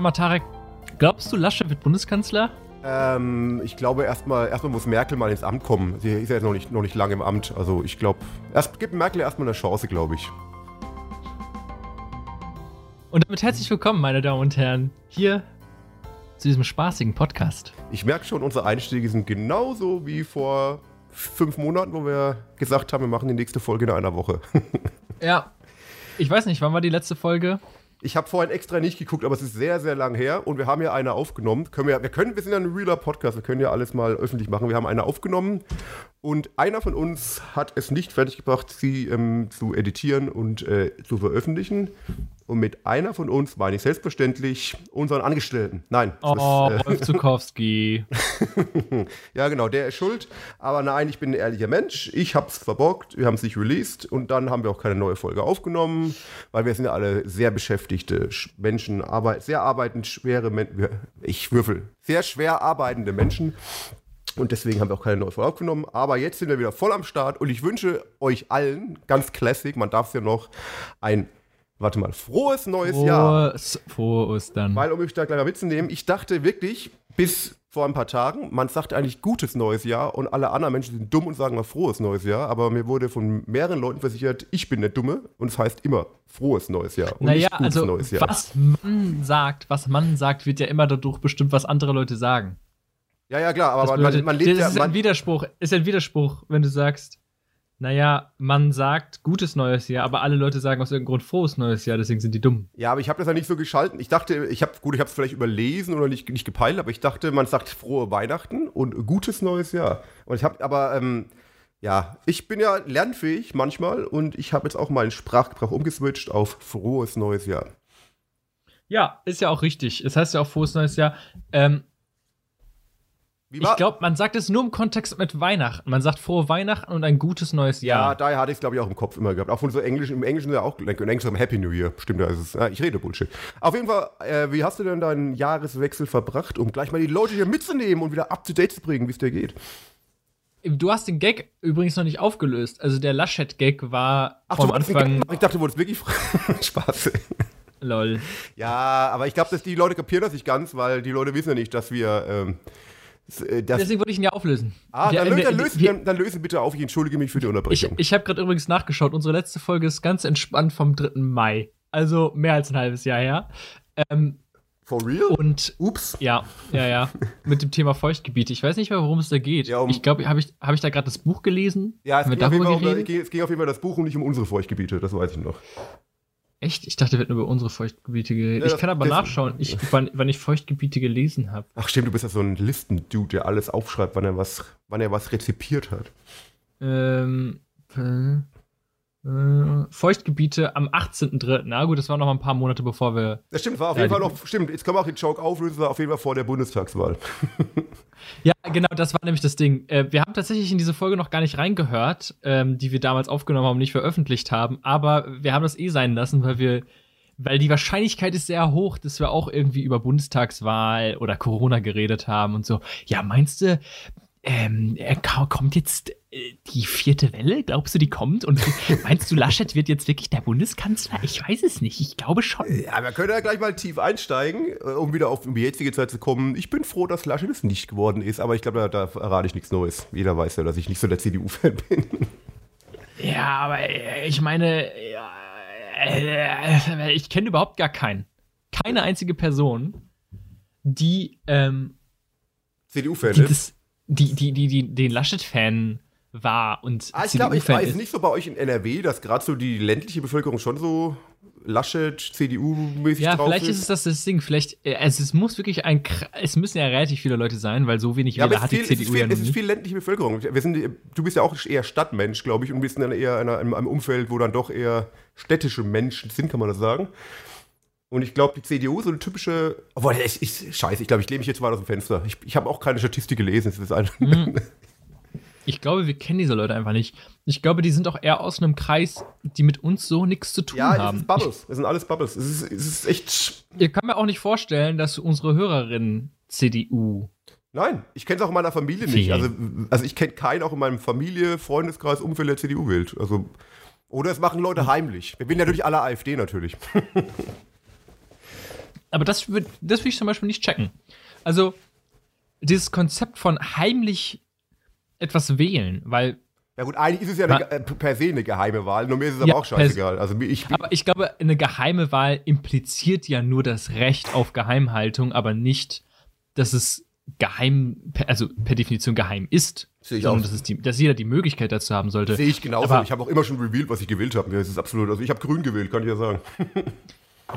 nochmal, Tarek. Glaubst du, Laschet wird Bundeskanzler? Ähm, ich glaube, erstmal erstmal muss Merkel mal ins Amt kommen. Sie ist ja jetzt noch nicht, noch nicht lange im Amt. Also ich glaube, erst gibt Merkel erstmal eine Chance, glaube ich. Und damit herzlich willkommen, meine Damen und Herren, hier zu diesem spaßigen Podcast. Ich merke schon, unsere Einstiege sind genauso wie vor fünf Monaten, wo wir gesagt haben, wir machen die nächste Folge in einer Woche. ja. Ich weiß nicht, wann war die letzte Folge? Ich habe vorhin extra nicht geguckt, aber es ist sehr, sehr lang her und wir haben ja eine aufgenommen. Können wir, wir, können, wir sind ja ein realer Podcast, wir können ja alles mal öffentlich machen. Wir haben eine aufgenommen und einer von uns hat es nicht fertiggebracht, sie ähm, zu editieren und äh, zu veröffentlichen. Und mit einer von uns meine ich selbstverständlich unseren Angestellten. Nein. Oh, ist, äh, Rolf Zukowski. ja, genau, der ist schuld. Aber nein, ich bin ein ehrlicher Mensch. Ich hab's verbockt, wir haben es nicht released und dann haben wir auch keine neue Folge aufgenommen, weil wir sind ja alle sehr beschäftigte Menschen, arbeit, sehr arbeitend, schwere Menschen. Ich würfel. Sehr schwer arbeitende Menschen. Und deswegen haben wir auch keine neue Folge aufgenommen. Aber jetzt sind wir wieder voll am Start und ich wünsche euch allen, ganz classic, man darf es ja noch, ein warte mal, frohes neues frohes, Jahr. Frohes dann. Weil, um mich da gleich mal mitzunehmen, ich dachte wirklich bis vor ein paar Tagen, man sagt eigentlich gutes neues Jahr und alle anderen Menschen sind dumm und sagen mal frohes neues Jahr, aber mir wurde von mehreren Leuten versichert, ich bin der Dumme und es heißt immer frohes neues Jahr und naja, nicht gutes also, neues Jahr. Was man sagt, was man sagt, wird ja immer dadurch bestimmt, was andere Leute sagen. Ja, ja, klar, aber man, man, man lebt das ja. Das ist ein Widerspruch, ist ein Widerspruch, wenn du sagst, naja, man sagt gutes neues Jahr, aber alle Leute sagen aus irgendeinem Grund frohes neues Jahr, deswegen sind die dumm. Ja, aber ich habe das ja nicht so geschalten. Ich dachte, ich habe gut, ich habe es vielleicht überlesen oder nicht, nicht gepeilt, aber ich dachte, man sagt frohe Weihnachten und gutes neues Jahr. Und ich habe aber ähm, ja, ich bin ja lernfähig manchmal und ich habe jetzt auch meinen Sprachgebrauch umgeswitcht auf frohes neues Jahr. Ja, ist ja auch richtig. Es heißt ja auch frohes neues Jahr. Ähm, ich glaube, man sagt es nur im Kontext mit Weihnachten. Man sagt frohe Weihnachten und ein gutes neues Jahr. Ja, daher hatte ich es, glaube ich, auch im Kopf immer gehabt. Auch von so Englisch, im Englischen ja auch, im Englischen Happy New Year. Stimmt, da ist es. Ja, ich rede Bullshit. Auf jeden Fall, äh, wie hast du denn deinen Jahreswechsel verbracht, um gleich mal die Leute hier mitzunehmen und wieder up to date zu bringen, wie es dir geht? Du hast den Gag übrigens noch nicht aufgelöst. Also der Laschet-Gag war Ach, vom Anfang. Ich dachte, du wolltest wirklich Spaß. Lol. Ja, aber ich glaube, dass die Leute kapieren das nicht ganz, weil die Leute wissen ja nicht, dass wir. Ähm, äh, Deswegen wollte ich ihn ja auflösen. Ah, dann, ja, dann, löse, dann, dann, löse bitte auf. Ich entschuldige mich für die Unterbrechung. Ich, ich habe gerade übrigens nachgeschaut. Unsere letzte Folge ist ganz entspannt vom 3. Mai. Also mehr als ein halbes Jahr her. Ähm, For real? Und ups. Ja, ja, ja. Mit dem Thema Feuchtgebiete. Ich weiß nicht mehr, worum es da geht. Ja, um ich glaube, habe ich, hab ich da gerade das Buch gelesen? Ja, es ging, um, es ging, auf jeden Fall das Buch und nicht um unsere Feuchtgebiete, das weiß ich noch. Echt? Ich dachte, wir hätten über unsere Feuchtgebiete geredet. Ja, ich kann aber nachschauen, ich, wann, wann, ich Feuchtgebiete gelesen habe. Ach stimmt, du bist ja so ein Listendude, der alles aufschreibt, wann er was, wann er was rezipiert hat. Ähm, äh, Feuchtgebiete am 18.3. Na gut, das war noch mal ein paar Monate bevor wir. Das stimmt, war auf ja, jeden Fall noch. Stimmt, jetzt können wir auch den Joke auflösen, war auf jeden Fall vor der Bundestagswahl. ja, genau, das war nämlich das Ding. Äh, wir haben tatsächlich in diese Folge noch gar nicht reingehört, ähm, die wir damals aufgenommen haben und nicht veröffentlicht haben, aber wir haben das eh sein lassen, weil wir. Weil die Wahrscheinlichkeit ist sehr hoch, dass wir auch irgendwie über Bundestagswahl oder Corona geredet haben und so. Ja, meinst du, ähm, kommt jetzt die vierte Welle? Glaubst du, die kommt? Und meinst du, Laschet wird jetzt wirklich der Bundeskanzler? Ich weiß es nicht. Ich glaube schon. Ja, wir können ja gleich mal tief einsteigen, äh, um wieder auf die jetzige Zeit zu kommen. Ich bin froh, dass Laschet es nicht geworden ist, aber ich glaube, da, da errate ich nichts Neues. Jeder weiß ja, dass ich nicht so der CDU-Fan bin. Ja, aber äh, ich meine, ich kenne überhaupt gar keinen. Keine einzige Person, die ähm, CDU-Fan ist die, die, die, die den Laschet-Fan war und ah, ich glaube, ich weiß nicht so bei euch in NRW, dass gerade so die ländliche Bevölkerung schon so Laschet, CDU-mäßig ja, drauf vielleicht ist es das, das Ding. Vielleicht, also es muss wirklich ein, es müssen ja relativ viele Leute sein, weil so wenig ja, Wähler hat viel, die CDU es viel, ja Es ist viel ländliche Bevölkerung. Wir sind, du bist ja auch eher Stadtmensch, glaube ich, und wir sind dann eher in einem Umfeld, wo dann doch eher städtische Menschen sind, kann man das sagen. Und ich glaube, die CDU, so eine typische. Obwohl, ich, ich, scheiße, ich glaube, ich lehne mich jetzt mal aus dem Fenster. Ich, ich habe auch keine Statistik gelesen. Das ist ein mhm. Ich glaube, wir kennen diese Leute einfach nicht. Ich glaube, die sind auch eher aus einem Kreis, die mit uns so nichts zu tun ja, haben. Ja, Bubbles. Das sind alles Bubbles. Es ist, es ist echt. Ihr kann mir auch nicht vorstellen, dass unsere Hörerinnen CDU. Nein, ich kenne es auch in meiner Familie nicht. Also, also ich kenne keinen auch in meinem Familie, Freundeskreis, Umfeld, der CDU wählt. Also, oder es machen Leute heimlich. Wir wählen natürlich alle AfD natürlich. aber das würde das würd ich zum Beispiel nicht checken. Also, dieses Konzept von heimlich etwas wählen, weil Ja gut, eigentlich ist es ja eine, äh, per se eine geheime Wahl, nur mir ist es aber Ja, auch scheißegal. Also ich, Aber ich glaube, eine geheime Wahl impliziert ja nur das Recht auf Geheimhaltung, aber nicht, dass es geheim, also per Definition geheim ist, Sehe ich sondern auch. dass, die, dass jeder die Möglichkeit dazu haben sollte. sehe ich genauso. Aber- ich habe auch immer schon revealed, was ich gewählt habe. Mir ist absolut. Also ich habe grün gewählt, kann ich ja sagen.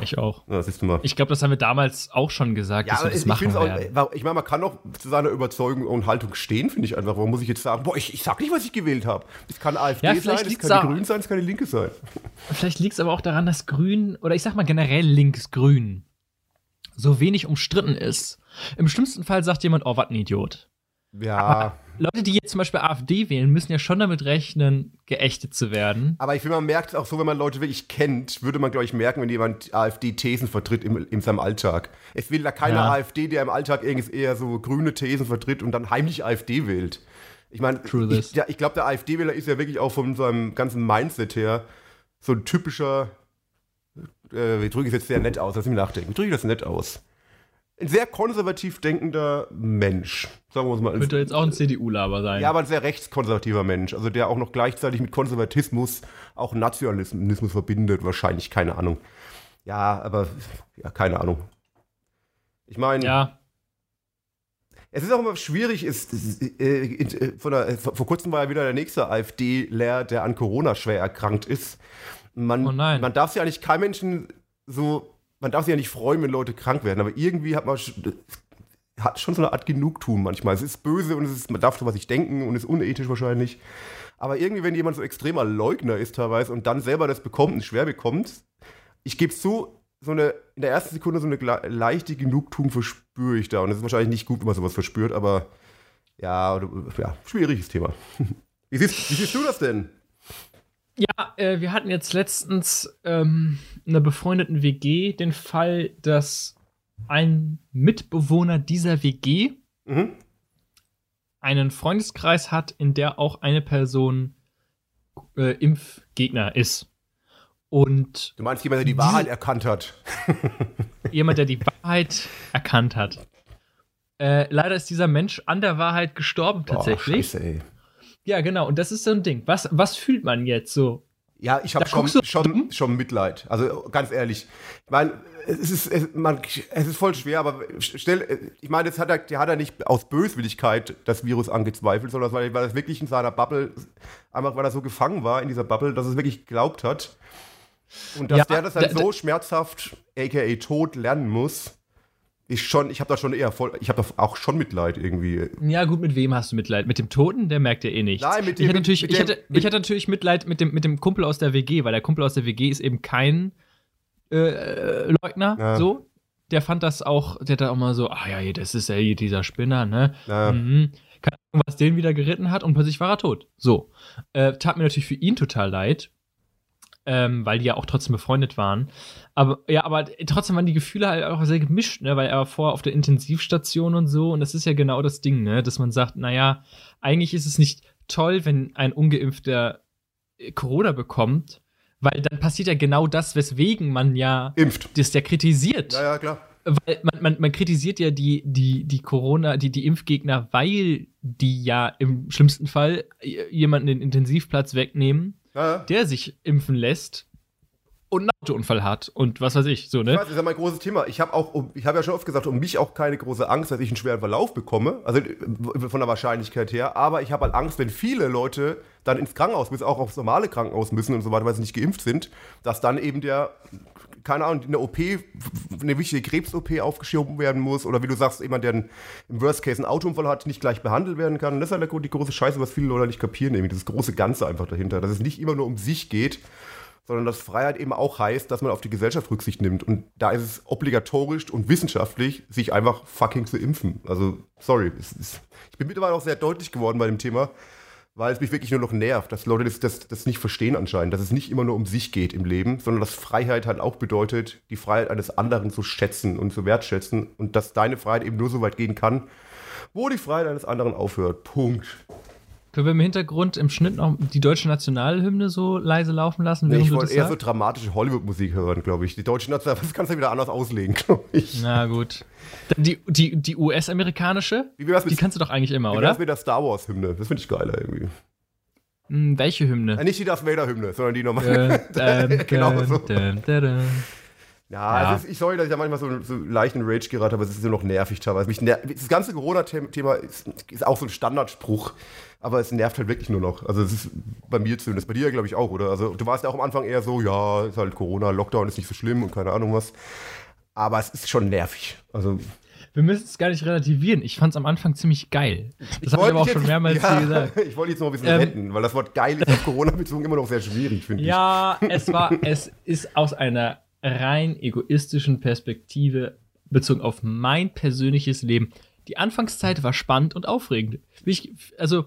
Ich auch. Ja, siehst du mal. Ich glaube, das haben wir damals auch schon gesagt, Ja, dass wir das ich machen auch, werden. ich meine, man kann auch zu seiner Überzeugung und Haltung stehen, finde ich einfach. Warum muss ich jetzt sagen, boah, ich, ich sag nicht, was ich gewählt habe. Es kann AfD Ja, sein, es kann die auch- Grün sein, es kann die Linke sein. Vielleicht liegt es aber auch daran, dass Grün, oder ich sag mal generell links-grün, so wenig umstritten ist. Im schlimmsten Fall sagt jemand, oh, was ein Idiot. Ja. Leute, die jetzt zum Beispiel AfD wählen, müssen ja schon damit rechnen, geächtet zu werden. Aber ich finde, man merkt es auch so, wenn man Leute wirklich kennt, würde man, glaube ich, merken, wenn jemand AfD-Thesen vertritt im, in seinem Alltag. Es will da keiner Ja. AfD, der im Alltag irgendwie eher so grüne Thesen vertritt und dann heimlich AfD wählt. Ich meine, ich, ja, ich glaube, der AfD-Wähler ist ja wirklich auch von seinem ganzen Mindset her so ein typischer, äh, wie drücke ich es jetzt sehr nett aus, lass mich nachdenken, wie drücke ich das nett aus? Ein sehr konservativ denkender Mensch, sagen wir es mal. Könnte jetzt auch ein CDU-Laber sein. Ja, aber ein sehr rechtskonservativer Mensch, also der auch noch gleichzeitig mit Konservatismus auch Nationalismus verbindet, wahrscheinlich, keine Ahnung. Ja, aber ja, keine Ahnung. Ich meine, ja. es ist auch immer schwierig, ist, äh, äh, von der, vor kurzem war ja wieder der nächste AfD-Lehrer, der an Corona schwer erkrankt ist. Man, Oh nein. man darf ja nicht kein Menschen so, man darf sich ja nicht freuen, wenn Leute krank werden, aber irgendwie hat man hat schon so eine Art Genugtuung manchmal. Es ist böse und es ist, man darf sowas nicht denken und ist unethisch wahrscheinlich. Aber irgendwie, wenn jemand so extremer Leugner ist teilweise und dann selber das bekommt und schwer bekommt, ich gebe zu, so eine, in der ersten Sekunde so eine leichte Genugtuung verspüre ich da. Und es ist wahrscheinlich nicht gut, wenn man sowas verspürt, aber ja, ja schwieriges Thema. Wie siehst, wie siehst du das denn? Ja, äh, wir hatten jetzt letztens ähm, in einer befreundeten WG den Fall, dass ein Mitbewohner dieser WG Mhm. einen Freundeskreis hat, in der auch eine Person äh, Impfgegner ist. Und Du meinst jemand, der die Wahrheit erkannt hat? jemand, der die Wahrheit erkannt hat. Äh, leider ist dieser Mensch an der Wahrheit gestorben tatsächlich. Oh, scheiße, ey. Ja, genau. Und das ist so ein Ding. Was, was fühlt man jetzt so? Ja, ich habe schon, schon, schon Mitleid. Also ganz ehrlich. Ich meine, es ist, es, man, es ist voll schwer, aber stell, ich meine, das hat er, der hat er nicht aus Böswilligkeit das Virus angezweifelt, sondern weil, weil er wirklich in seiner Bubble, einfach weil er so gefangen war in dieser Bubble, dass er es wirklich geglaubt hat. Und dass Ja, der das dann da- so schmerzhaft, aka tot, lernen muss, ist schon, ich habe da schon eher voll, ich habe da auch schon Mitleid irgendwie. Ja, gut, mit wem hast du Mitleid? Mit dem Toten? Der merkt ja eh nichts. Nein, mit ich dem- hatte natürlich, mit ich dem- hatte, mit- ich hatte natürlich Mitleid mit dem, mit dem Kumpel aus der WG, weil der Kumpel aus der WG ist eben kein äh, Leugner, Ja. so. Der fand das auch, der hat da auch mal so, ach ja, das ist ja dieser Spinner, ne? Ja. Mhm. Keine Ahnung, was den wieder geritten hat und plötzlich war er tot. So. Äh, tat mir natürlich für ihn total leid, ähm, weil die ja auch trotzdem befreundet waren. Aber ja, aber trotzdem waren die Gefühle halt auch sehr gemischt, ne? Weil er war vorher auf der Intensivstation und so. Und das ist ja genau das Ding, ne? Dass man sagt, naja, eigentlich ist es nicht toll, wenn ein Ungeimpfter äh, Corona bekommt, weil dann passiert ja genau das, weswegen man ja Impft. das ja kritisiert. Ja, ja, klar. Weil man, man, man kritisiert ja die, die, die Corona, die, die Impfgegner, weil die ja im schlimmsten Fall jemanden den Intensivplatz wegnehmen, Ja, der sich impfen lässt und einen Autounfall hat und was weiß ich, so, Ich ne? weiß, das ist ja mein großes Thema. Ich habe auch, ich habe ja schon oft gesagt, um mich auch keine große Angst, dass ich einen schweren Verlauf bekomme, also äh, von der Wahrscheinlichkeit her. Aber ich habe halt Angst, wenn viele Leute dann ins Krankenhaus müssen, auch aufs normale Krankenhaus müssen und so weiter, weil sie nicht geimpft sind, dass dann eben der, keine Ahnung, eine OP, eine wichtige Krebs-OP aufgeschoben werden muss oder wie du sagst, jemand, der im Worst Case einen Autounfall hat, nicht gleich behandelt werden kann. Und das ist halt die große Scheiße, was viele Leute nicht kapieren, nämlich dieses große Ganze einfach dahinter, dass es nicht immer nur um sich geht, sondern dass Freiheit eben auch heißt, dass man auf die Gesellschaft Rücksicht nimmt. Und da ist es obligatorisch und wissenschaftlich, sich einfach fucking zu impfen. Also, sorry. Ist, ich bin mittlerweile auch sehr deutlich geworden bei dem Thema, weil es mich wirklich nur noch nervt, dass Leute das, das, das nicht verstehen anscheinend, dass es nicht immer nur um sich geht im Leben, sondern dass Freiheit halt auch bedeutet, die Freiheit eines anderen zu schätzen und zu wertschätzen und dass deine Freiheit eben nur so weit gehen kann, wo die Freiheit eines anderen aufhört. Punkt. Können wir im Hintergrund im Schnitt noch die deutsche Nationalhymne so leise laufen lassen? Nee, ich wollte das eher so sagst? dramatische Hollywood-Musik hören, glaube ich. Die deutsche National, das kannst du wieder anders auslegen, glaube ich. Na gut. Dann die, die, die US-amerikanische, die kannst du doch eigentlich immer, wie oder? wär's mit der Star Wars-Hymne? Das finde ich geiler irgendwie. Hm, welche Hymne? Äh, nicht die Darth Vader-Hymne, sondern die normale. Genau so. Ja, Ja. Ist, ich sorry, dass ich da manchmal so, so leichten Rage gerate, aber es ist nur noch nervig teilweise. Mich ner das ganze Corona-Thema ist, ist auch so ein Standardspruch, aber es nervt halt wirklich nur noch. Also es ist bei mir zumindest, bei dir glaube ich auch, oder? Also du warst ja auch am Anfang eher so, ja, ist halt Corona, Lockdown ist nicht so schlimm und keine Ahnung was. Aber es ist schon nervig. Also Wir müssen es gar nicht relativieren. Ich fand es am Anfang ziemlich geil. Das habe ich aber auch schon mehrmals ja, hier gesagt. Ich wollte jetzt noch ein bisschen Ähm, retten, weil das Wort geil ist auf Corona bezogen immer noch sehr schwierig, finde Ja, es war, es ist aus einer rein egoistischen Perspektive bezogen auf mein persönliches Leben. Die Anfangszeit war spannend und aufregend. Wie ich, also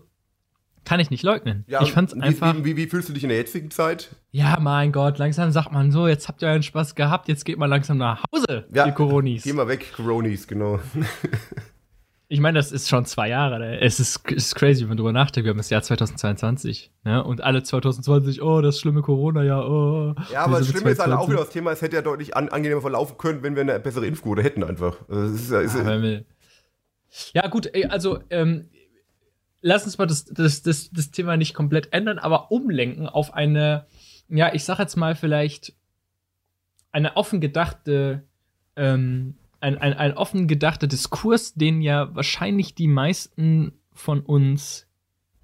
kann ich nicht leugnen. ich. Ja, ich fand's und einfach. Wie, wie, wie fühlst du dich in der jetzigen Zeit? Ja, mein Gott, langsam sagt man so, jetzt habt ihr euren Spaß gehabt, jetzt geht mal langsam nach Hause, Ja, ihr Coronis. Geh mal weg, Coronis, genau. Ich meine, das ist schon zwei Jahre. Ne? Es ist, es ist crazy, wenn man drüber nachdenkt. Wir haben das Jahr 2022. Ne? Und alle 2020, oh, das schlimme Corona-Jahr, oh. Ja, aber das Schlimme ist halt auch 22. wieder das Thema, es hätte ja deutlich an, angenehmer verlaufen können, wenn wir eine bessere Impfquote hätten einfach. Also ist, ja- ist, Ja, ja, gut, also, ähm, lass uns mal das, das, das, das Thema nicht komplett ändern, aber umlenken auf eine, ja, ich sag jetzt mal vielleicht eine offen gedachte, ähm, ein, ein, ein offen gedachter Diskurs, den ja wahrscheinlich die meisten von uns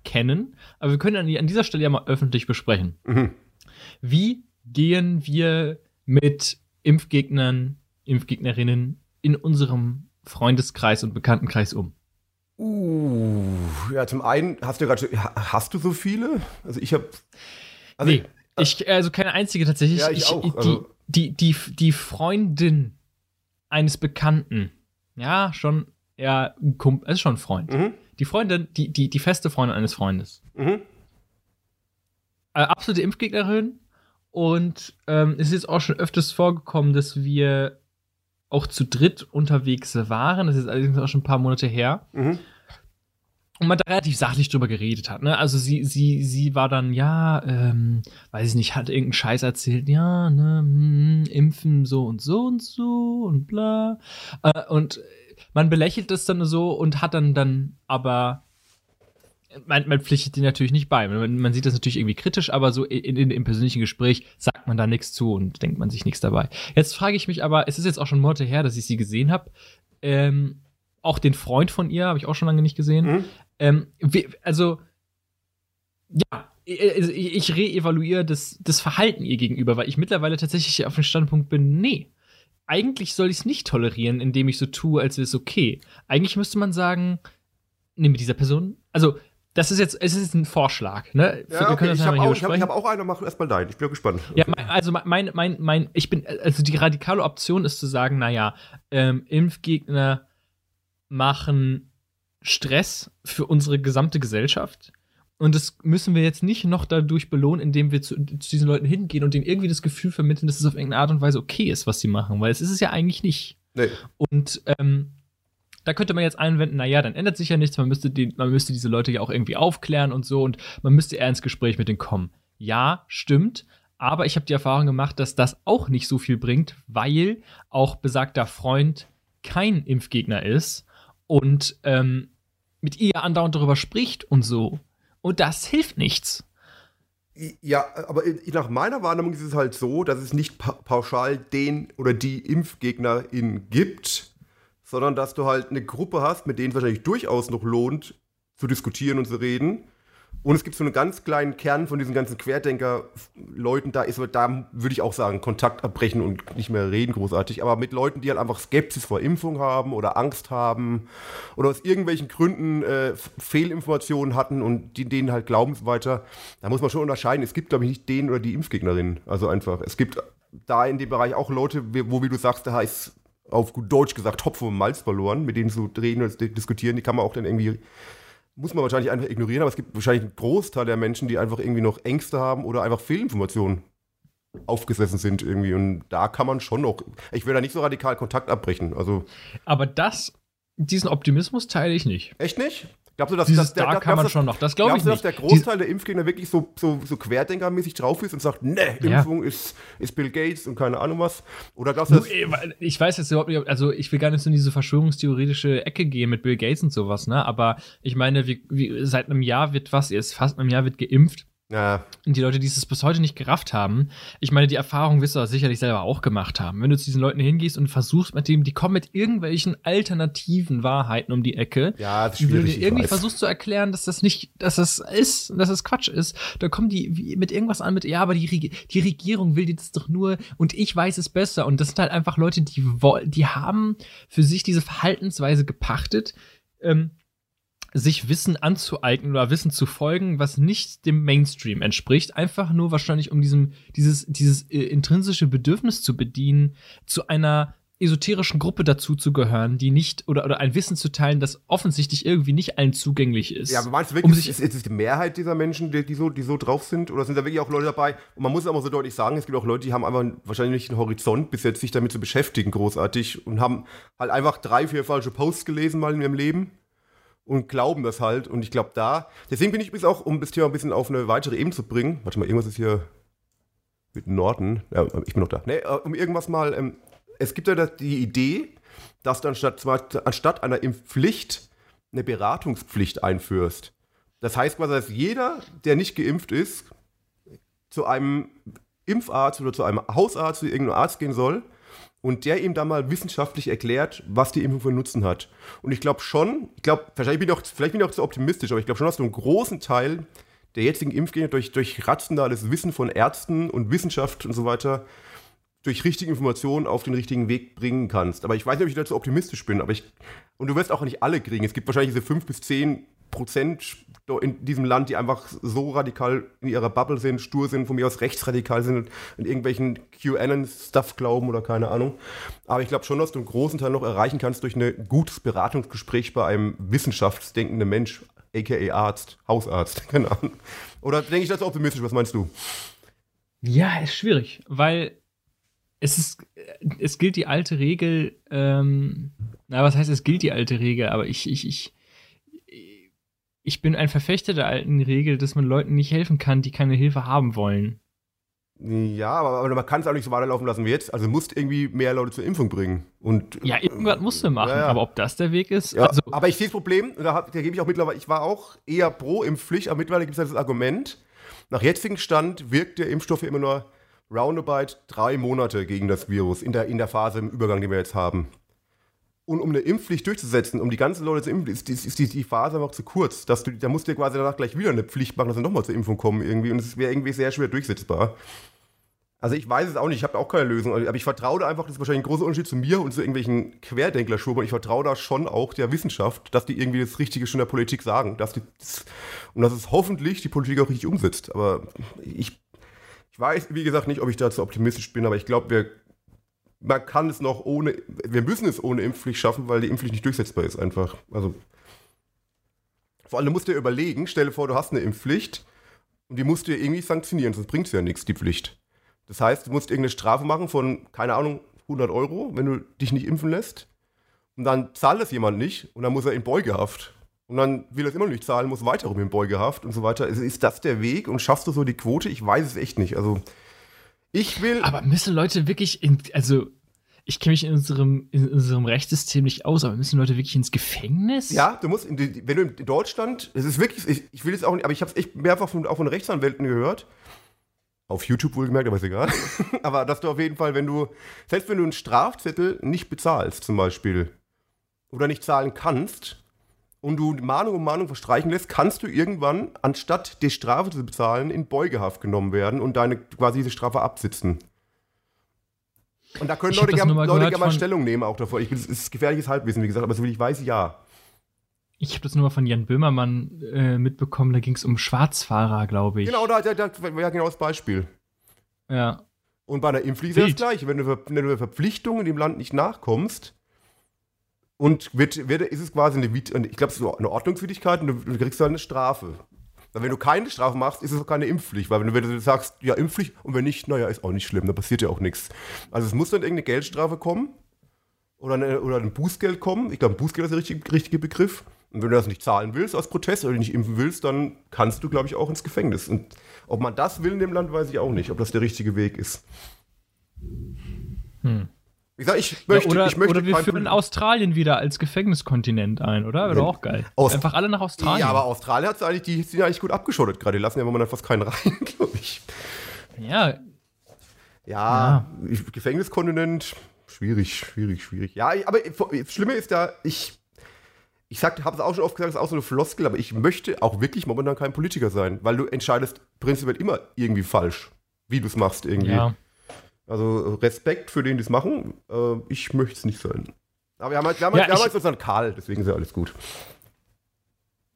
kennen, aber wir können an, die- an dieser Stelle ja mal öffentlich besprechen. Mhm. Wie gehen wir mit Impfgegnern, Impfgegnerinnen in unserem Freundeskreis und Bekanntenkreis um? Uh, ja, zum einen hast du gerade hast du so viele? Also ich habe also nee, ich, also keine einzige tatsächlich. Ja, ich auch, Die, also- die, die, die Freundin eines Bekannten, ja, schon, ja, es ist schon ein Freund. Mhm, Die Freundin, die, die, die feste Freundin eines Freundes. mhm. äh, absolute Impfgegnerin und ähm, es ist jetzt auch schon öfters vorgekommen, dass wir auch zu dritt unterwegs waren. Das ist allerdings auch schon ein paar Monate her. Mhm. Und man da relativ sachlich drüber geredet hat. Ne? Also sie, sie, sie war dann, ja, ähm, weiß ich nicht, hat irgendeinen Scheiß erzählt, ja, ne, hm, impfen so und so und so und bla. Äh, und man belächelt das dann so und hat dann dann aber man, man pflichtet die natürlich nicht bei. Man, man sieht das natürlich irgendwie kritisch, aber so in, in, im persönlichen Gespräch sagt man da nichts zu und denkt man sich nichts dabei. Jetzt frage ich mich aber, es ist jetzt auch schon Monate her, dass ich sie gesehen habe. Ähm, auch den Freund von ihr habe ich auch schon lange nicht gesehen. Mhm. Ähm, wie, also, ja, ich, ich reevaluiere das, das Verhalten ihr gegenüber, weil ich mittlerweile tatsächlich auf dem Standpunkt bin, nee, eigentlich soll ich es nicht tolerieren, indem ich so tue, als wäre es okay. Eigentlich müsste man sagen, nee, mit dieser Person, also, das ist jetzt, es ist ein Vorschlag, ne? Ja, okay, ich habe auch, ich hab, ich hab auch einen, mach erstmal deinen. Ich bin gespannt. Ja, mein, also mein, mein, mein, ich bin, also die radikale Option ist zu sagen, naja, ähm, Impfgegner machen Stress für unsere gesamte Gesellschaft. Und das müssen wir jetzt nicht noch dadurch belohnen, indem wir zu, zu diesen Leuten hingehen und denen irgendwie das Gefühl vermitteln, dass es auf irgendeine Art und Weise okay ist, was sie machen, weil es ist es ja eigentlich nicht. Nee. Und ähm, da könnte man jetzt einwenden, naja, dann ändert sich ja nichts, man müsste, die, man müsste diese Leute ja auch irgendwie aufklären und so und man müsste eher ins Gespräch mit denen kommen. Ja, stimmt, aber ich habe die Erfahrung gemacht, dass das auch nicht so viel bringt, weil auch besagter Freund kein Impfgegner ist und ähm, mit ihr andauernd darüber spricht und so. Und das hilft nichts. Ja, aber nach meiner Wahrnehmung ist es halt so, dass es nicht pa pauschal den oder die Impfgegnerin gibt, sondern dass du halt eine Gruppe hast, mit denen es wahrscheinlich durchaus noch lohnt, zu diskutieren und zu reden. Und es gibt so einen ganz kleinen Kern von diesen ganzen Querdenker-Leuten, da ist, da würde ich auch sagen, Kontakt abbrechen und nicht mehr reden großartig, aber mit Leuten, die halt einfach Skepsis vor Impfung haben oder Angst haben oder aus irgendwelchen Gründen äh, Fehlinformationen hatten und die denen halt glauben weiter, da muss man schon unterscheiden. Es gibt, glaube ich, nicht den oder die Impfgegnerin. Also einfach, es gibt da in dem Bereich auch Leute, wo, wie du sagst, da heißt auf gut Deutsch gesagt Hopf und Malz verloren, mit denen zu reden und diskutieren, die kann man auch dann irgendwie muss man wahrscheinlich einfach ignorieren, aber es gibt wahrscheinlich einen Großteil der Menschen, die einfach irgendwie noch Ängste haben oder einfach Fehlinformationen aufgesessen sind irgendwie. Und da kann man schon noch, ich will da nicht so radikal Kontakt abbrechen. Also, Aber das, diesen Optimismus teile ich nicht. echt nicht? Glaubst du, dass, Dieses dass der, da kann man du, schon noch. Das glaube ich nicht. dass der Großteil der Impfgegner wirklich so, so, so querdenkermäßig drauf ist und sagt, ne, Ja. Impfung ist, ist Bill Gates und keine Ahnung was? Oder glaubst du, dass, Ich weiß jetzt überhaupt nicht, also ich will gar nicht so in diese verschwörungstheoretische Ecke gehen mit Bill Gates und sowas, ne? Aber ich meine, wie, wie, seit einem Jahr wird was, jetzt fast einem Jahr wird geimpft. Ja, Und die Leute, die es bis heute nicht gerafft haben, ich meine, die Erfahrung wirst du sicherlich selber auch gemacht haben. Wenn du zu diesen Leuten hingehst und versuchst mit dem, die kommen mit irgendwelchen alternativen Wahrheiten um die Ecke. ja, das ist Und wenn du schwierig. irgendwie weiß. versuchst zu erklären, dass das nicht, dass das ist, dass das Quatsch ist, da kommen die mit irgendwas an mit, ja, aber die, die Regierung will das doch nur und ich weiß es besser. Und das sind halt einfach Leute, die woll- die haben für sich diese Verhaltensweise gepachtet, ähm, sich Wissen anzueignen oder Wissen zu folgen, was nicht dem Mainstream entspricht, einfach nur wahrscheinlich um diesem, dieses, dieses äh, intrinsische Bedürfnis zu bedienen, zu einer esoterischen Gruppe dazu zu gehören, die nicht oder, oder ein Wissen zu teilen, das offensichtlich irgendwie nicht allen zugänglich ist. Ja, aber meinst du um wirklich, sich- ist, ist es die Mehrheit dieser Menschen, die, die, so, die so drauf sind? Oder sind da wirklich auch Leute dabei? Und man muss es auch mal so deutlich sagen, es gibt auch Leute, die haben einfach wahrscheinlich nicht einen Horizont, bis jetzt sich damit zu beschäftigen, großartig, und haben halt einfach drei, vier falsche Posts gelesen mal in ihrem Leben und glauben das halt. Und ich glaube da, deswegen bin ich übrigens auch, um das Thema ein bisschen auf eine weitere Ebene zu bringen, warte mal, irgendwas ist hier mit Norden, ja, ich bin noch da, nee, äh, um irgendwas mal, ähm, es gibt ja die Idee, dass du anstatt, anstatt einer Impfpflicht eine Beratungspflicht einführst. Das heißt quasi, dass jeder, der nicht geimpft ist, zu einem Impfarzt oder zu einem Hausarzt, zu irgendeinem Arzt gehen soll und der ihm dann mal wissenschaftlich erklärt, was die Impfung für Nutzen hat. Und ich glaube schon, ich glaube, wahrscheinlich bin ich auch, vielleicht bin ich auch zu optimistisch, aber ich glaube schon, dass du einen großen Teil der jetzigen Impfgegner durch, durch rationales Wissen von Ärzten und Wissenschaft und so weiter durch richtige Informationen auf den richtigen Weg bringen kannst. Aber ich weiß nicht, ob ich dazu optimistisch bin, aber ich, und du wirst auch nicht alle kriegen. Es gibt wahrscheinlich diese 5 bis 10 Prozent in diesem Land, die einfach so radikal in ihrer Bubble sind, stur sind, von mir aus rechtsradikal sind und in irgendwelchen QAnon-Stuff glauben oder keine Ahnung. Aber ich glaube schon, dass du einen großen Teil noch erreichen kannst durch ein gutes Beratungsgespräch bei einem wissenschaftsdenkenden Mensch, aka Arzt, Hausarzt, keine Ahnung. Oder denke ich das optimistisch? Was meinst du? Ja, ist schwierig, weil es ist, es gilt die alte Regel, ähm, na, was heißt, es gilt die alte Regel, aber ich, ich, ich, ich bin ein Verfechter der alten Regel, dass man Leuten nicht helfen kann, die keine Hilfe haben wollen. Ja, aber, aber man kann es auch nicht so weiterlaufen lassen wie jetzt. Also du musst irgendwie mehr Leute zur Impfung bringen. Und, Ja, irgendwas musst du machen, Ja, ja. aber ob das der Weg ist, ja, also, aber ich sehe das Problem, da, hab- da gebe ich auch mittlerweile, ich war auch eher pro Impfpflicht, aber mittlerweile gibt es halt das Argument, nach jetzigem Stand wirkt der Impfstoff ja immer nur roundabout drei Monate gegen das Virus in der, in der Phase im Übergang, den wir jetzt haben. Und um eine Impfpflicht durchzusetzen, um die ganzen Leute zu impfen, ist, ist, ist die, die Phase einfach zu kurz. Dass du, da musst du dir quasi danach gleich wieder eine Pflicht machen, dass sie nochmal zur Impfung kommen irgendwie. Und es wäre irgendwie sehr schwer durchsetzbar. Also ich weiß es auch nicht, ich habe auch keine Lösung, aber ich vertraue da einfach, das ist wahrscheinlich ein großer Unterschied zu mir und zu irgendwelchen Querdenklerschubern. Ich vertraue da schon auch der Wissenschaft, dass die irgendwie das Richtige schon der Politik sagen. Dass die, und dass es hoffentlich die Politik auch richtig umsetzt. Aber ich, ich weiß, wie gesagt, nicht, ob ich dazu optimistisch bin, aber ich glaube, wir, man kann es noch ohne, wir müssen es ohne Impfpflicht schaffen, weil die Impfpflicht nicht durchsetzbar ist einfach. Also vor allem musst du dir überlegen, stell dir vor, du hast eine Impfpflicht und die musst du irgendwie sanktionieren, sonst bringt es ja nichts, die Pflicht. Das heißt, du musst irgendeine Strafe machen von, keine Ahnung, 100 Euro, wenn du dich nicht impfen lässt. Und dann zahlt das jemand nicht und dann muss er in Beugehaft. Und dann will er es immer noch nicht zahlen, muss weiterum in Beugehaft und so weiter. Ist, ist das der Weg und schaffst du so die Quote? Ich weiß es echt nicht. Also, ich will. aber müssen Leute wirklich, in, also, ich kenne mich in unserem, in unserem Rechtssystem nicht aus, aber müssen Leute wirklich ins Gefängnis? Ja, du musst, in wenn du in Deutschland, es ist wirklich, ich, ich will jetzt auch nicht, aber ich habe es echt mehrfach von, auch von Rechtsanwälten gehört. Auf YouTube wohlgemerkt, aber ist egal. aber dass du auf jeden Fall, wenn du, selbst wenn du einen Strafzettel nicht bezahlst, zum Beispiel, oder nicht zahlen kannst, und du Mahnung um Mahnung verstreichen lässt, kannst du irgendwann, anstatt die Strafe zu bezahlen, in Beugehaft genommen werden und deine quasi diese Strafe absitzen. Und da können Ich Leute gerne mal Leute gern mal Stellung nehmen auch davor. Ich, es ist gefährliches Halbwissen, wie gesagt, aber so wie ich weiß, ja. Ich habe das nur mal von Jan Böhmermann äh, mitbekommen, da ging es um Schwarzfahrer, glaube ich. Genau, da, da, da wäre genau das Beispiel. Ja. Und bei einer Impfpflicht ist das Wild. gleiche. Wenn du, wenn du der Verpflichtung in dem Land nicht nachkommst, und wird, wird, ist es quasi eine, ich glaube, ist eine Ordnungswidrigkeit und du, kriegst dann eine Strafe. Weil wenn du keine Strafe machst, ist es auch keine Impfpflicht. Weil wenn du, wenn du sagst, ja, Impfpflicht und wenn nicht, naja, ist auch nicht schlimm, da passiert ja auch nichts. Also es muss dann irgendeine Geldstrafe kommen oder, eine, oder ein Bußgeld kommen. Ich glaube, Bußgeld ist der richtige, richtige Begriff. Und wenn du das nicht zahlen willst aus Protest oder nicht impfen willst, dann kannst du, glaube ich, auch ins Gefängnis. Und ob man das will in dem Land, weiß ich auch nicht, ob das der richtige Weg ist. Hm. Ich sag, ich möchte, ja, oder, ich möchte oder wir führen Australien wieder als Gefängniskontinent ein, oder? Wäre Ja. doch auch geil. Aus- Einfach alle nach Australien. Ja, aber Australien hat eigentlich, die sind ja eigentlich gut abgeschottet gerade. Die lassen ja momentan fast keinen rein, glaube ich. ja, Ja, ich- Gefängniskontinent, schwierig, schwierig, schwierig. Ja, aber das Schlimme ist ja, ich, ich habe es auch schon oft gesagt, das ist auch so eine Floskel, aber ich möchte auch wirklich momentan kein Politiker sein, weil du entscheidest prinzipiell immer irgendwie falsch, wie du es machst irgendwie. ja. Also Respekt für den, die es machen, äh, ich möchte es nicht sein. Aber wir haben halt, wir haben Ja, halt, wir haben halt unseren Karl, deswegen ist ja alles gut.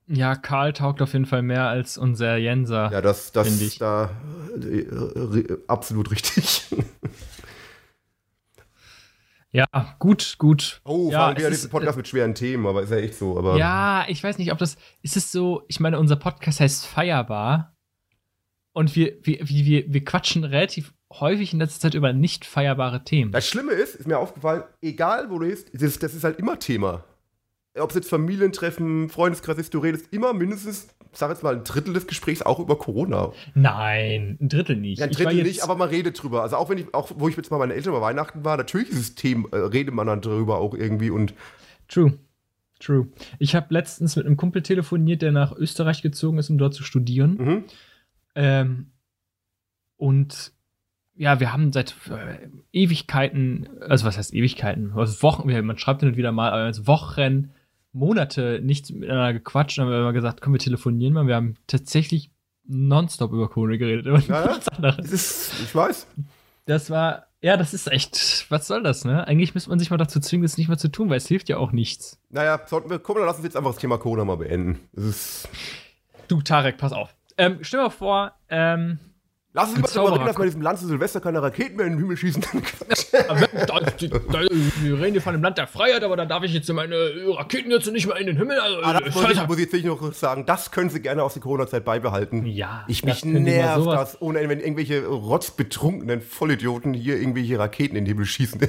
Ja, Karl taugt auf jeden Fall mehr als unser Jenser. Ja, das, das ich. da äh, äh, absolut richtig. Ja, gut, gut. Oh, ja, wieder es diesen ist, Podcast mit schweren Themen, aber ist ja echt so. Aber Ja, ich weiß nicht, ob das. Ist es so, ich meine, unser Podcast heißt Feierbar. Und wir, wir, wir, wir, wir quatschen relativ häufig in letzter Zeit über nicht feierbare Themen. Das Schlimme ist, ist mir aufgefallen, egal wo du bist, das, das ist halt immer Thema. Ob es jetzt Familientreffen, Freundeskreis ist, du redest immer mindestens, ich sag jetzt mal, ein Drittel des Gesprächs auch über Corona. Nein, ein Drittel nicht. Ja, ein Drittel nicht, aber man redet drüber. Also auch wenn ich, auch wo ich jetzt mal meine Eltern bei Weihnachten war, natürlich ist es Thema, äh, redet man dann drüber auch irgendwie und True. True. Ich habe letztens mit einem Kumpel telefoniert, der nach Österreich gezogen ist, um dort zu studieren. mhm. Ähm, und ja, wir haben seit äh, Ewigkeiten, also was heißt Ewigkeiten? Also Wochen, man schreibt hin und wieder mal, aber also Wochen, Monate nicht miteinander gequatscht. Dann haben wir immer gesagt, komm, wir telefonieren mal. Wir haben tatsächlich nonstop über Corona geredet. Über Ja, nichts es ist, ich weiß. Das war, ja, das ist echt, was soll das, ne? Eigentlich müsste man sich mal dazu zwingen, das nicht mehr zu tun, weil es hilft ja auch nichts. Naja, sollten wir, komm, dann lass uns jetzt einfach das Thema Corona mal beenden. Es ist, Du, Tarek, pass auf. Ähm, stell dir mal vor, ähm, lass uns mal darüber reden, dass in diesem Land zu Silvester keine Raketen mehr in den Himmel schießen. Da, da, da, wir reden hier von dem Land der Freiheit, aber dann darf ich jetzt meine Raketen jetzt nicht mehr in den Himmel. Also, Ah, das muss, ich, muss ich jetzt wirklich noch sagen, das können sie gerne aus der Corona-Zeit beibehalten. ja, Ich mich nervt das, ohne wenn irgendwelche rotzbetrunkenen Vollidioten hier irgendwelche Raketen in den Himmel schießen.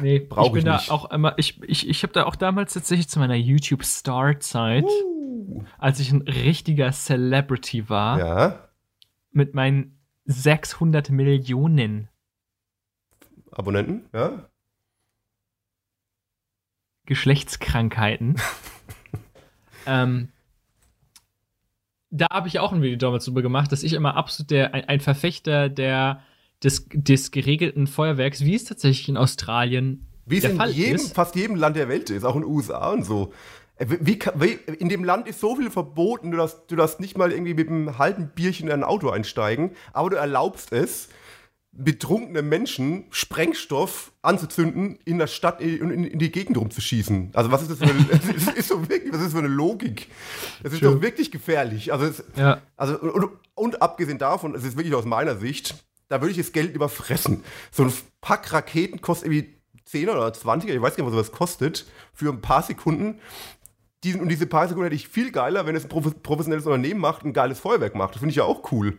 Nee, Brauch ich bin ich da nicht. auch einmal, ich, ich, ich habe da auch damals tatsächlich zu meiner YouTube-Star-Zeit, als ich ein richtiger Celebrity war, ja, mit meinen 600 Millionen Abonnenten, ja. Geschlechtskrankheiten. ähm, da habe ich auch ein Video damals drüber gemacht, dass ich immer absolut der, ein, ein Verfechter der, des, des geregelten Feuerwerks, wie es tatsächlich in Australien Wie es in jedem, ist. fast jedem Land der Welt ist, auch in den USA und so. Äh, Wie, wie, in dem Land ist so viel verboten, du darfst, du darfst nicht mal irgendwie mit einem halben Bierchen in ein Auto einsteigen, aber du erlaubst es, betrunkene Menschen Sprengstoff anzuzünden, in der Stadt in, in, in die Gegend rumzuschießen. Also was ist das für eine, das ist so wirklich, was ist das für eine Logik? Das ist True. doch wirklich gefährlich. Also, es, Ja. also und, und, und abgesehen davon, es ist wirklich aus meiner Sicht, da würde ich das Geld überfressen. So ein Pack Raketen kostet irgendwie 10 oder 20, ich weiß gar nicht, was sowas kostet, für ein paar Sekunden. Diesen, und diese paar Sekunden hätte ich viel geiler, wenn es ein prof- professionelles Unternehmen macht, ein geiles Feuerwerk macht. Das finde ich ja auch cool.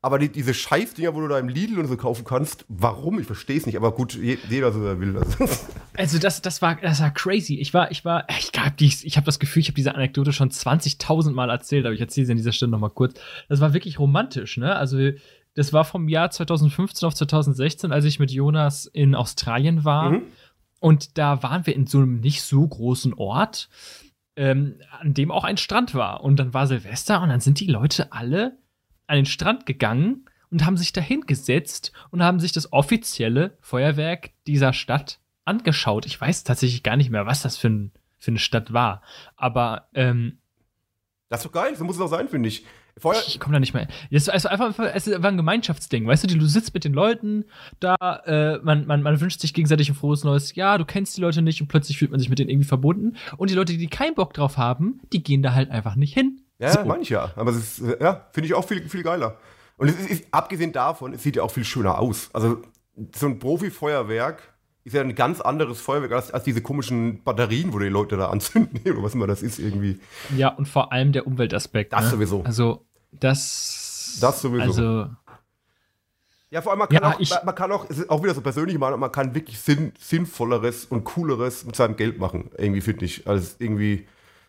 Aber die, diese Scheißdinger, wo du da im Lidl und so kaufen kannst, warum? Ich verstehe es nicht. Aber gut, je, jeder so will. Also, Also das, das war, das war crazy. Ich war, ich war, ich hab die, ich habe das Gefühl, ich habe diese Anekdote schon 20.000 Mal erzählt, aber ich erzähle sie an dieser Stelle noch mal kurz. Das war wirklich romantisch, ne? Also das war vom Jahr 2015 auf 2016, als ich mit Jonas in Australien war. Mhm. Und da waren wir in so einem nicht so großen Ort, ähm, an dem auch ein Strand war. Und dann war Silvester und dann sind die Leute alle an den Strand gegangen und haben sich dahin gesetzt und haben sich das offizielle Feuerwerk dieser Stadt angeschaut. Ich weiß tatsächlich gar nicht mehr, was das für, ein, für eine Stadt war. Aber ähm, das ist doch geil, so muss es auch sein, finde ich. Feuer, ich komme da nicht mehr. Es war, einfach es war ein Gemeinschaftsding. Weißt du, du sitzt mit den Leuten da, äh, man, man, man wünscht sich gegenseitig ein frohes neues Jahr, du kennst die Leute nicht und plötzlich fühlt man sich mit denen irgendwie verbunden. Und die Leute, die keinen Bock drauf haben, die gehen da halt einfach nicht hin. Ja, So. meine ich ja. Aber es ist, ja, finde ich auch viel, viel geiler. Und es ist, ist, abgesehen davon, es sieht ja auch viel schöner aus. Also, so ein Profi-Feuerwerk ist ja ein ganz anderes Feuerwerk als, als diese komischen Batterien, wo die Leute da anzünden, oder was immer das ist irgendwie. Ja, und vor allem der Umweltaspekt. Das ne? sowieso. Also, das. Das sowieso. Also, Ja, vor allem, man kann, Ja, auch, ich- man, kann auch, es ist auch wieder so persönlich mal, man kann wirklich sinn, sinnvolleres und cooleres mit seinem Geld machen, irgendwie, finde ich, als irgendwie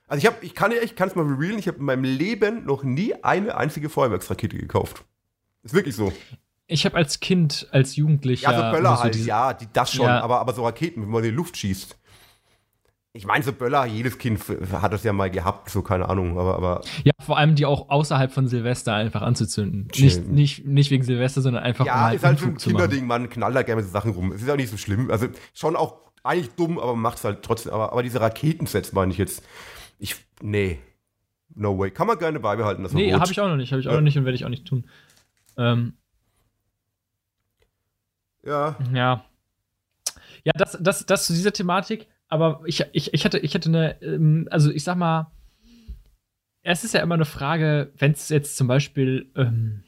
Also ich, hab, ich kann ja, ich kann es mal revealen, ich habe in meinem Leben noch nie eine einzige Feuerwerksrakete gekauft. Ist wirklich so. Ich habe als Kind, als Jugendlicher. Ja, so Böller so halt, diese- ja, die, das schon, Ja. aber, aber so Raketen, wenn man in die Luft schießt. Ich meine, so Böller, jedes Kind hat das ja mal gehabt, so keine Ahnung, aber, aber Ja, vor allem die auch außerhalb von Silvester einfach anzuzünden. Chill. Nicht, nicht, nicht wegen Silvester, sondern einfach ja, um ist halt so ein. Kinderding, man knallt da gerne so Sachen rum. Es ist auch nicht so schlimm. Also schon auch eigentlich dumm, aber man macht es halt trotzdem. Aber, aber diese Raketensets meine ich jetzt. Ich, nee. No way. Kann man gerne beibehalten, das Nee, habe ich auch noch nicht, habe ich auch Ja. noch nicht und werde ich auch nicht tun. Ähm, Ja. ja. Ja, das, das, das zu dieser Thematik, aber ich, ich, ich, hatte, ich hatte eine, ähm, also ich sag mal, es ist ja immer eine Frage, wenn es jetzt zum Beispiel ähm,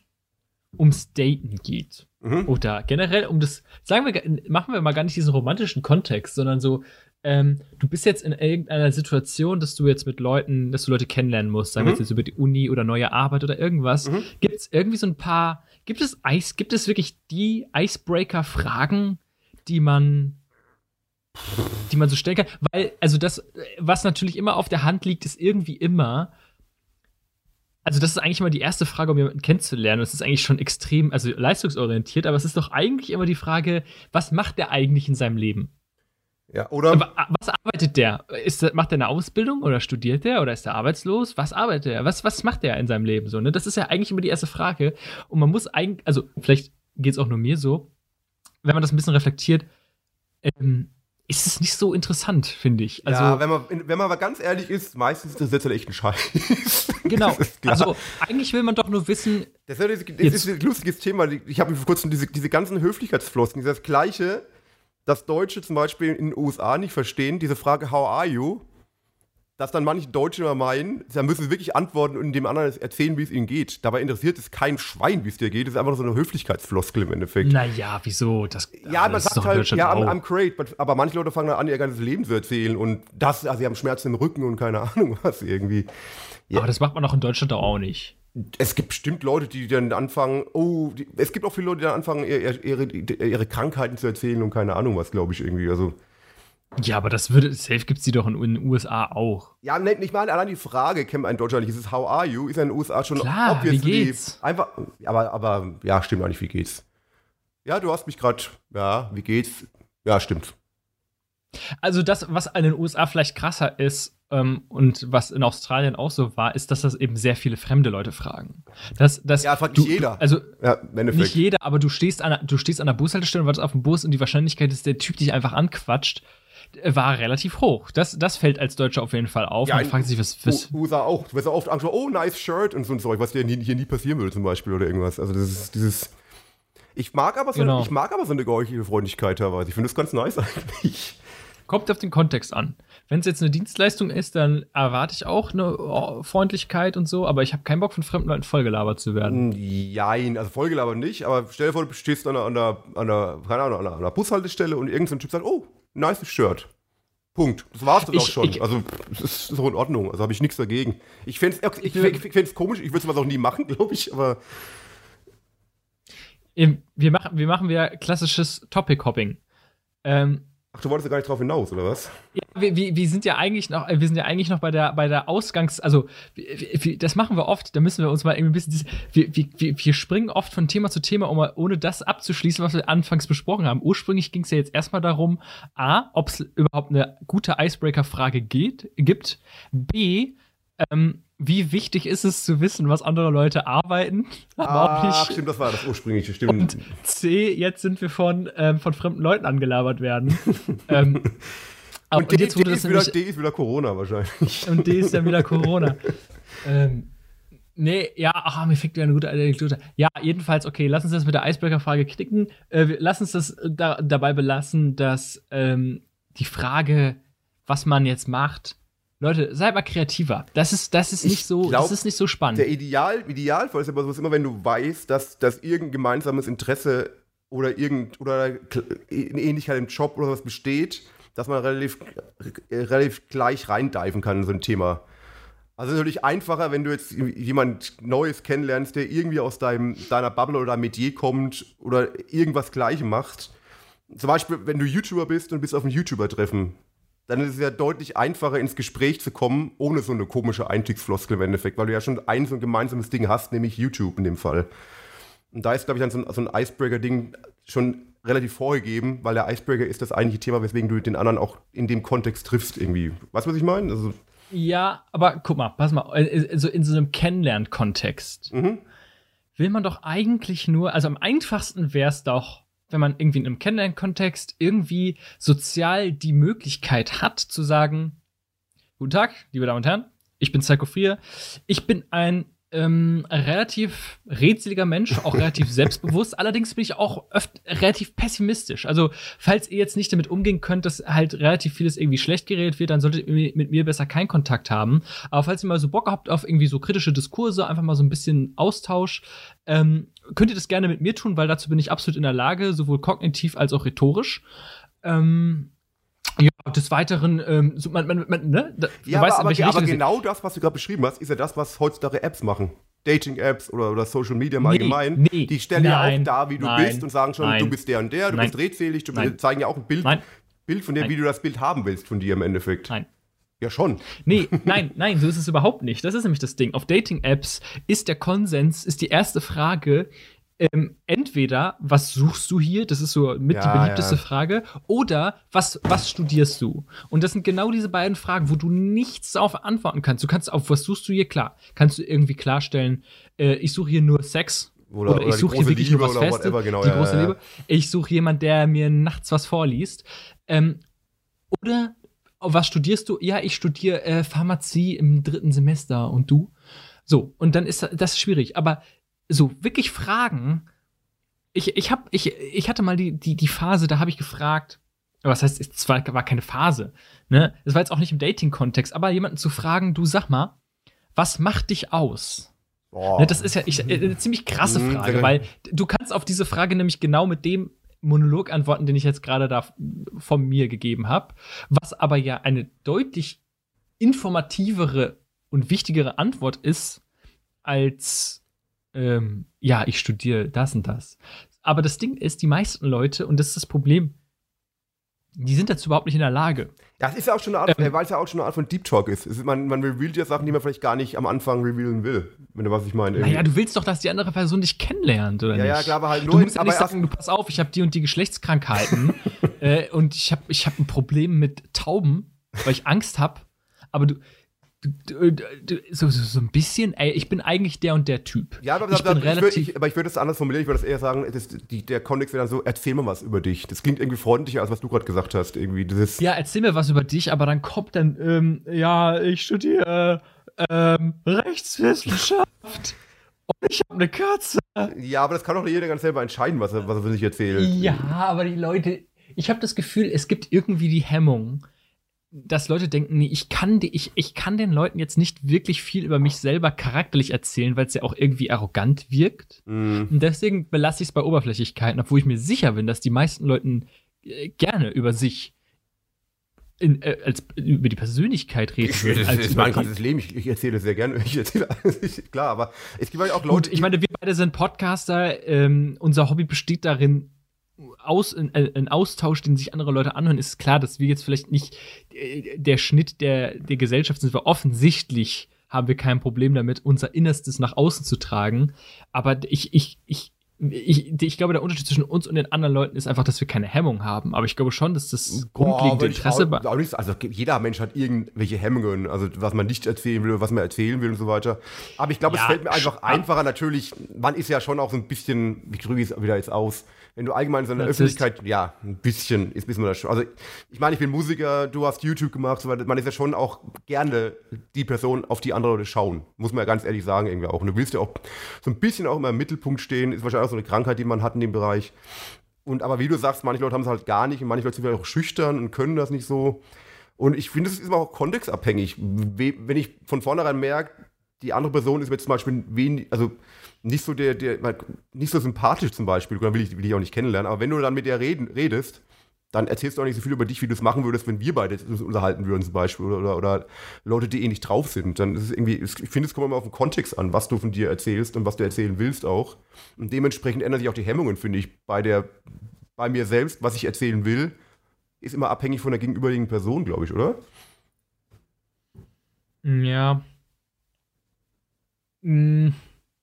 ums Daten geht. Mhm. Oder generell um das, sagen wir, machen wir mal gar nicht diesen romantischen Kontext, sondern so, ähm, du bist jetzt in irgendeiner Situation, dass du jetzt mit Leuten, dass du Leute kennenlernen musst, sagen wir Mhm. jetzt über die Uni oder neue Arbeit oder irgendwas. Mhm. Gibt es irgendwie so ein paar, gibt es Eis, gibt es wirklich die Icebreaker-Fragen, die man die man so stellen kann, weil, also das, was natürlich immer auf der Hand liegt, ist irgendwie immer, also das ist eigentlich immer die erste Frage, um jemanden kennenzulernen. Das ist eigentlich schon extrem, also leistungsorientiert, aber es ist doch eigentlich immer die Frage, was macht der eigentlich in seinem Leben? Ja, oder? Aber, äh, was arbeitet der? Ist, der- macht er eine Ausbildung oder studiert der oder ist er arbeitslos? Was arbeitet er? Was, was macht er in seinem Leben so? Ne? Das ist ja eigentlich immer die erste Frage. Und man muss eigentlich, also vielleicht geht es auch nur mir so, wenn man das ein bisschen reflektiert, ähm, ist es nicht so interessant, finde ich. Also, ja, wenn man, wenn man aber ganz ehrlich ist, meistens ist das jetzt halt echt ein Scheiß. genau. Also, eigentlich will man doch nur wissen, Das ist, das ist ein lustiges Thema. Ich habe mir vor kurzem diese, diese ganzen Höflichkeitsflosken, das Gleiche, dass Deutsche zum Beispiel in den USA nicht verstehen, diese Frage, how are you? Dass dann manche Deutsche immer meinen, da müssen sie wirklich antworten und dem anderen erzählen, wie es ihnen geht. Dabei interessiert es kein Schwein, wie es dir geht. Das ist einfach nur so eine Höflichkeitsfloskel im Endeffekt. naja, wieso? Das, Ja, man das sagt halt, ja, I'm, auch. I'm great, but, aber manche Leute fangen dann an, ihr ganzes Leben zu erzählen und das, also sie haben Schmerzen im Rücken und keine Ahnung was irgendwie. Ja. Aber das macht man doch in Deutschland auch nicht. Es gibt bestimmt Leute, die dann anfangen, oh, die, es gibt auch viele Leute, die dann anfangen, ihre, ihre, ihre Krankheiten zu erzählen und keine Ahnung was, glaube ich, irgendwie. Also, Ja, aber das würde, safe gibt's die doch in, den USA auch. ja, ne, nicht mal allein die Frage kennt man in Deutschland nicht. Ist es How are you? Ist ja in den USA schon Klar, wie obviously geht's? Einfach, aber, aber, ja, stimmt eigentlich, wie geht's? Ja, du hast mich gerade, ja, wie geht's? Ja, stimmt. Also das, was in den USA vielleicht krasser ist ähm, und was in Australien auch so war, ist, dass das eben sehr viele fremde Leute fragen. Das, das, Ja, fragt du, nicht jeder. Also Ja, nicht jeder, aber du stehst an, der- du stehst an der Bushaltestelle und wartest auf den Bus und die Wahrscheinlichkeit, dass der Typ dich einfach anquatscht, äh, war relativ hoch. Das, das fällt als Deutscher auf jeden Fall auf. Ja, Man in- fragt sich, was, was USA auch. Du wirst ja oft angeschaut, oh, nice Shirt und so ein Zeug, was dir hier nie passieren würde zum Beispiel oder irgendwas. Also das ist dieses. Ich mag aber so, Genau. ich mag aber so eine geheuchelte Freundlichkeit teilweise. Ich finde das ganz nice eigentlich. Kommt auf den Kontext an. Wenn es jetzt eine Dienstleistung ist, dann erwarte ich auch eine oh, Freundlichkeit und so, aber ich habe keinen Bock von fremden Leuten vollgelabert zu werden. Jein, also vollgelabert nicht, aber stell dir vor, du stehst an einer, an einer, an einer, keine Ahnung, an einer, Bushaltestelle und irgendein so Typ sagt, oh, nice Shirt. Punkt. Das war's dann Ich- auch schon. ich- also, das ist so in Ordnung. Also habe ich nichts dagegen. Ich fände es ich, ich, ich fänd's komisch, ich würde sowas auch nie machen, glaube ich, aber Wir machen, wir machen wieder klassisches Topic-Hopping. Ähm, ach, du wolltest ja gar nicht drauf hinaus, oder was? Ja, wir, wir, wir sind ja eigentlich noch, äh, wir sind ja eigentlich noch bei der, bei der Ausgangs-, also wir, das machen wir oft, da müssen wir uns mal irgendwie ein bisschen, wir, wir, springen oft von Thema zu Thema, um, ohne das abzuschließen, was wir anfangs besprochen haben. Ursprünglich ging es ja jetzt erstmal darum, A, ob es überhaupt eine gute Icebreaker-Frage gibt, B, ähm, wie wichtig ist es zu wissen, was andere Leute arbeiten, aber auch Ach, nicht. stimmt, das war das ursprüngliche, stimmt. Und C, jetzt sind wir von, ähm, von fremden Leuten angelabert werden. ähm, aber, und D, jetzt wurde D, das ist wieder, D ist wieder Corona wahrscheinlich. und D ist ja wieder Corona. ähm, nee, ja, ach, mir fängt wieder eine gute Anekdote. Ja, jedenfalls, okay, lass uns das mit der Icebreaker-Frage knicken. Äh, lass uns das da, dabei belassen, dass ähm, die Frage, was man jetzt macht, Leute, seid mal kreativer. Das ist, das ist Ich nicht so, glaub, das ist nicht so spannend. Der Ideal, Idealfall ist aber sowas immer, wenn du weißt, dass, dass irgendein gemeinsames Interesse oder irgend oder eine Ähnlichkeit im Job oder was besteht, dass man relativ, relativ gleich reindiven kann in so ein Thema. Also es ist natürlich einfacher, wenn du jetzt jemand Neues kennenlernst, der irgendwie aus deinem, deiner Bubble oder deinem Metier kommt oder irgendwas Gleiches macht. Zum Beispiel, wenn du YouTuber bist und bist auf einem YouTuber-Treffen. Dann ist es ja deutlich einfacher, ins Gespräch zu kommen, ohne so eine komische Einstiegsfloskel im Endeffekt, weil du ja schon ein so ein gemeinsames Ding hast, nämlich YouTube in dem Fall. Und da ist, glaube ich, dann so ein, so ein Icebreaker-Ding schon relativ vorgegeben, weil der Icebreaker ist das eigentliche Thema, weswegen du den anderen auch in dem Kontext triffst irgendwie. Weißt du, was ich meine? Also, ja, aber guck mal, pass mal, also in so einem Kennenlern-Kontext mhm. will man doch eigentlich nur, also am einfachsten wäre es doch, wenn man irgendwie in einem Kennenlern-Kontext irgendwie sozial die Möglichkeit hat zu sagen, guten Tag, liebe Damen und Herren, ich bin Psycho 4, ich bin ein ähm, relativ rätseliger Mensch, auch relativ selbstbewusst. Allerdings bin ich auch oft relativ pessimistisch. Also, falls ihr jetzt nicht damit umgehen könnt, dass halt relativ vieles irgendwie schlecht geredet wird, dann solltet ihr mit mir besser keinen Kontakt haben. Aber falls ihr mal so Bock habt auf irgendwie so kritische Diskurse, einfach mal so ein bisschen Austausch, ähm, könnt ihr das gerne mit mir tun, weil dazu bin ich absolut in der Lage, sowohl kognitiv als auch rhetorisch. Ähm, ja, des Weiteren, ähm, so, man, man, man, ne? Da, ja, weißt, aber, aber, aber genau das, was du gerade beschrieben hast, ist ja das, was heutzutage Apps machen. Dating-Apps oder, oder Social Media im nee, Allgemeinen. Nee, die stellen nein, ja auch da, wie du nein, bist und sagen schon, nein, du bist der und der, du bist redselig, du zeigen ja auch ein Bild, Bild von dir, wie du das Bild haben willst von dir im Endeffekt. Nein. Ja, schon. Nee, nein, nein, so ist es überhaupt nicht. Das ist nämlich das Ding. Auf Dating-Apps ist der Konsens, ist die erste Frage, ähm, entweder, was suchst du hier? Das ist so mit ja, die beliebteste ja. Frage. Oder, was, was studierst du? Und das sind genau diese beiden Fragen, wo du nichts darauf antworten kannst. Du kannst auf, was suchst du hier? Klar. Kannst du irgendwie klarstellen, äh, ich suche hier nur Sex. Oder, oder ich suche hier wirklich Liebe nur was Festes. Genau, die ja, große Liebe. Ich suche jemanden, der mir nachts was vorliest. Ähm, oder, was studierst du? Ja, ich studiere äh, Pharmazie im dritten Semester. Und du? So, und dann ist das schwierig. Aber so wirklich Fragen. Ich, ich, hab, ich, ich hatte mal die, die, die Phase, da habe ich gefragt, was heißt, es war, war keine Phase, ne? Es war jetzt auch nicht im Dating-Kontext, aber jemanden zu fragen, du sag mal, was macht dich aus? Ne, das ist ja ich, eine ziemlich krasse mhm, Frage, weil du kannst auf diese Frage nämlich genau mit dem Monolog antworten, den ich jetzt gerade da von mir gegeben habe, was aber ja eine deutlich informativere und wichtigere Antwort ist als ähm, ja, ich studiere das und das. Aber das Ding ist, die meisten Leute, und das ist das Problem, die sind dazu überhaupt nicht in der Lage. Das ist ja auch schon eine Art, ähm, weil es ja auch schon eine Art von Deep Talk ist. ist man, man revealt ja Sachen, die man vielleicht gar nicht am Anfang revealen will, wenn du was ich meine. Naja, du willst doch, dass die andere Person dich kennenlernt, oder ja, nicht? Ja, klar, aber halt nur. Du musst ja nicht sagen, du pass auf, ich habe die und die Geschlechtskrankheiten äh, und ich habe ich hab ein Problem mit Tauben, weil ich Angst habe. Aber du, so, so, so, ein bisschen, ey, ich bin eigentlich der und der Typ. Ja, aber, ich würd, ich, aber ich würde es anders formulieren, ich würde das eher sagen, das, die, der Kontext wäre dann so, erzähl mir was über dich. Das klingt irgendwie freundlicher, als was du gerade gesagt hast. Irgendwie dieses ja, erzähl mir was über dich, aber dann kommt dann, ähm, ja, ich studiere ähm, Rechtswissenschaft. Und ich habe eine Katze. Ja, aber das kann doch jeder ganz selber entscheiden, was er, was er sich erzählt. Ja, aber die Leute, ich habe das Gefühl, es gibt irgendwie die Hemmung, dass Leute denken, nee, ich kann, die, ich, ich kann den Leuten jetzt nicht wirklich viel über mich selber charakterlich erzählen, weil es ja auch irgendwie arrogant wirkt. Mm. Und deswegen belasse ich es bei Oberflächlichkeiten, obwohl ich mir sicher bin, dass die meisten Leute äh, gerne über sich in, äh, als, über die Persönlichkeit reden. Ich, das ist mein ganzes Leben. Ich, ich, erzähle sehr gerne. Ich erzähle alles. Klar, aber es gibt halt auch Leute. Gut, ich meine, wir beide sind Podcaster. Ähm, unser Hobby besteht darin, aus, ein, ein, Austausch, den sich andere Leute anhören, ist klar, dass wir jetzt vielleicht nicht äh, der Schnitt der, der Gesellschaft sind. Wir offensichtlich haben wir kein Problem damit, unser Innerstes nach außen zu tragen. Aber ich, ich, ich, ich, ich glaube, der Unterschied zwischen uns und den anderen Leuten ist einfach, dass wir keine Hemmung haben. Aber ich glaube schon, dass das grundlegende Boah, Interesse. Auch, auch nicht, also jeder Mensch hat irgendwelche Hemmungen, also was man nicht erzählen will, was man erzählen will und so weiter. Aber ich glaube, ja, es fällt mir einfach einfacher. Natürlich, man ist ja schon auch so ein bisschen, wie drücke ich es wieder jetzt aus, wenn du allgemein so in der Öffentlichkeit, ja, ein bisschen ist wissen wir das schon. Also ich meine, ich bin Musiker, du hast YouTube gemacht, so, man ist ja schon auch gerne die Person, auf die andere Leute schauen. Muss man ja ganz ehrlich sagen, irgendwie auch. Und du willst ja auch so ein bisschen auch immer im Mittelpunkt stehen, ist wahrscheinlich auch so eine Krankheit, die man hat in dem Bereich. Und aber wie du sagst, manche Leute haben es halt gar nicht und manche Leute sind vielleicht auch schüchtern und können das nicht so. Und ich finde, es ist auch kontextabhängig. Wenn ich von vornherein merke, die andere Person ist mir zum Beispiel wenig, also nicht so der, der, nicht so sympathisch zum Beispiel, dann will ich, will ich auch nicht kennenlernen, aber wenn du dann mit der reden, redest, dann erzählst du auch nicht so viel über dich, wie du es machen würdest, wenn wir beide uns unterhalten würden, zum Beispiel, oder, oder, Leute, die eh nicht drauf sind. Dann ist es irgendwie, ich finde, es kommt immer auf den Kontext an, was du von dir erzählst und was du erzählen willst auch. Und dementsprechend ändern sich auch die Hemmungen, finde ich, bei der, bei mir selbst, was ich erzählen will ist immer abhängig von der gegenüberliegenden Person, glaube ich, oder? Ja. Mm,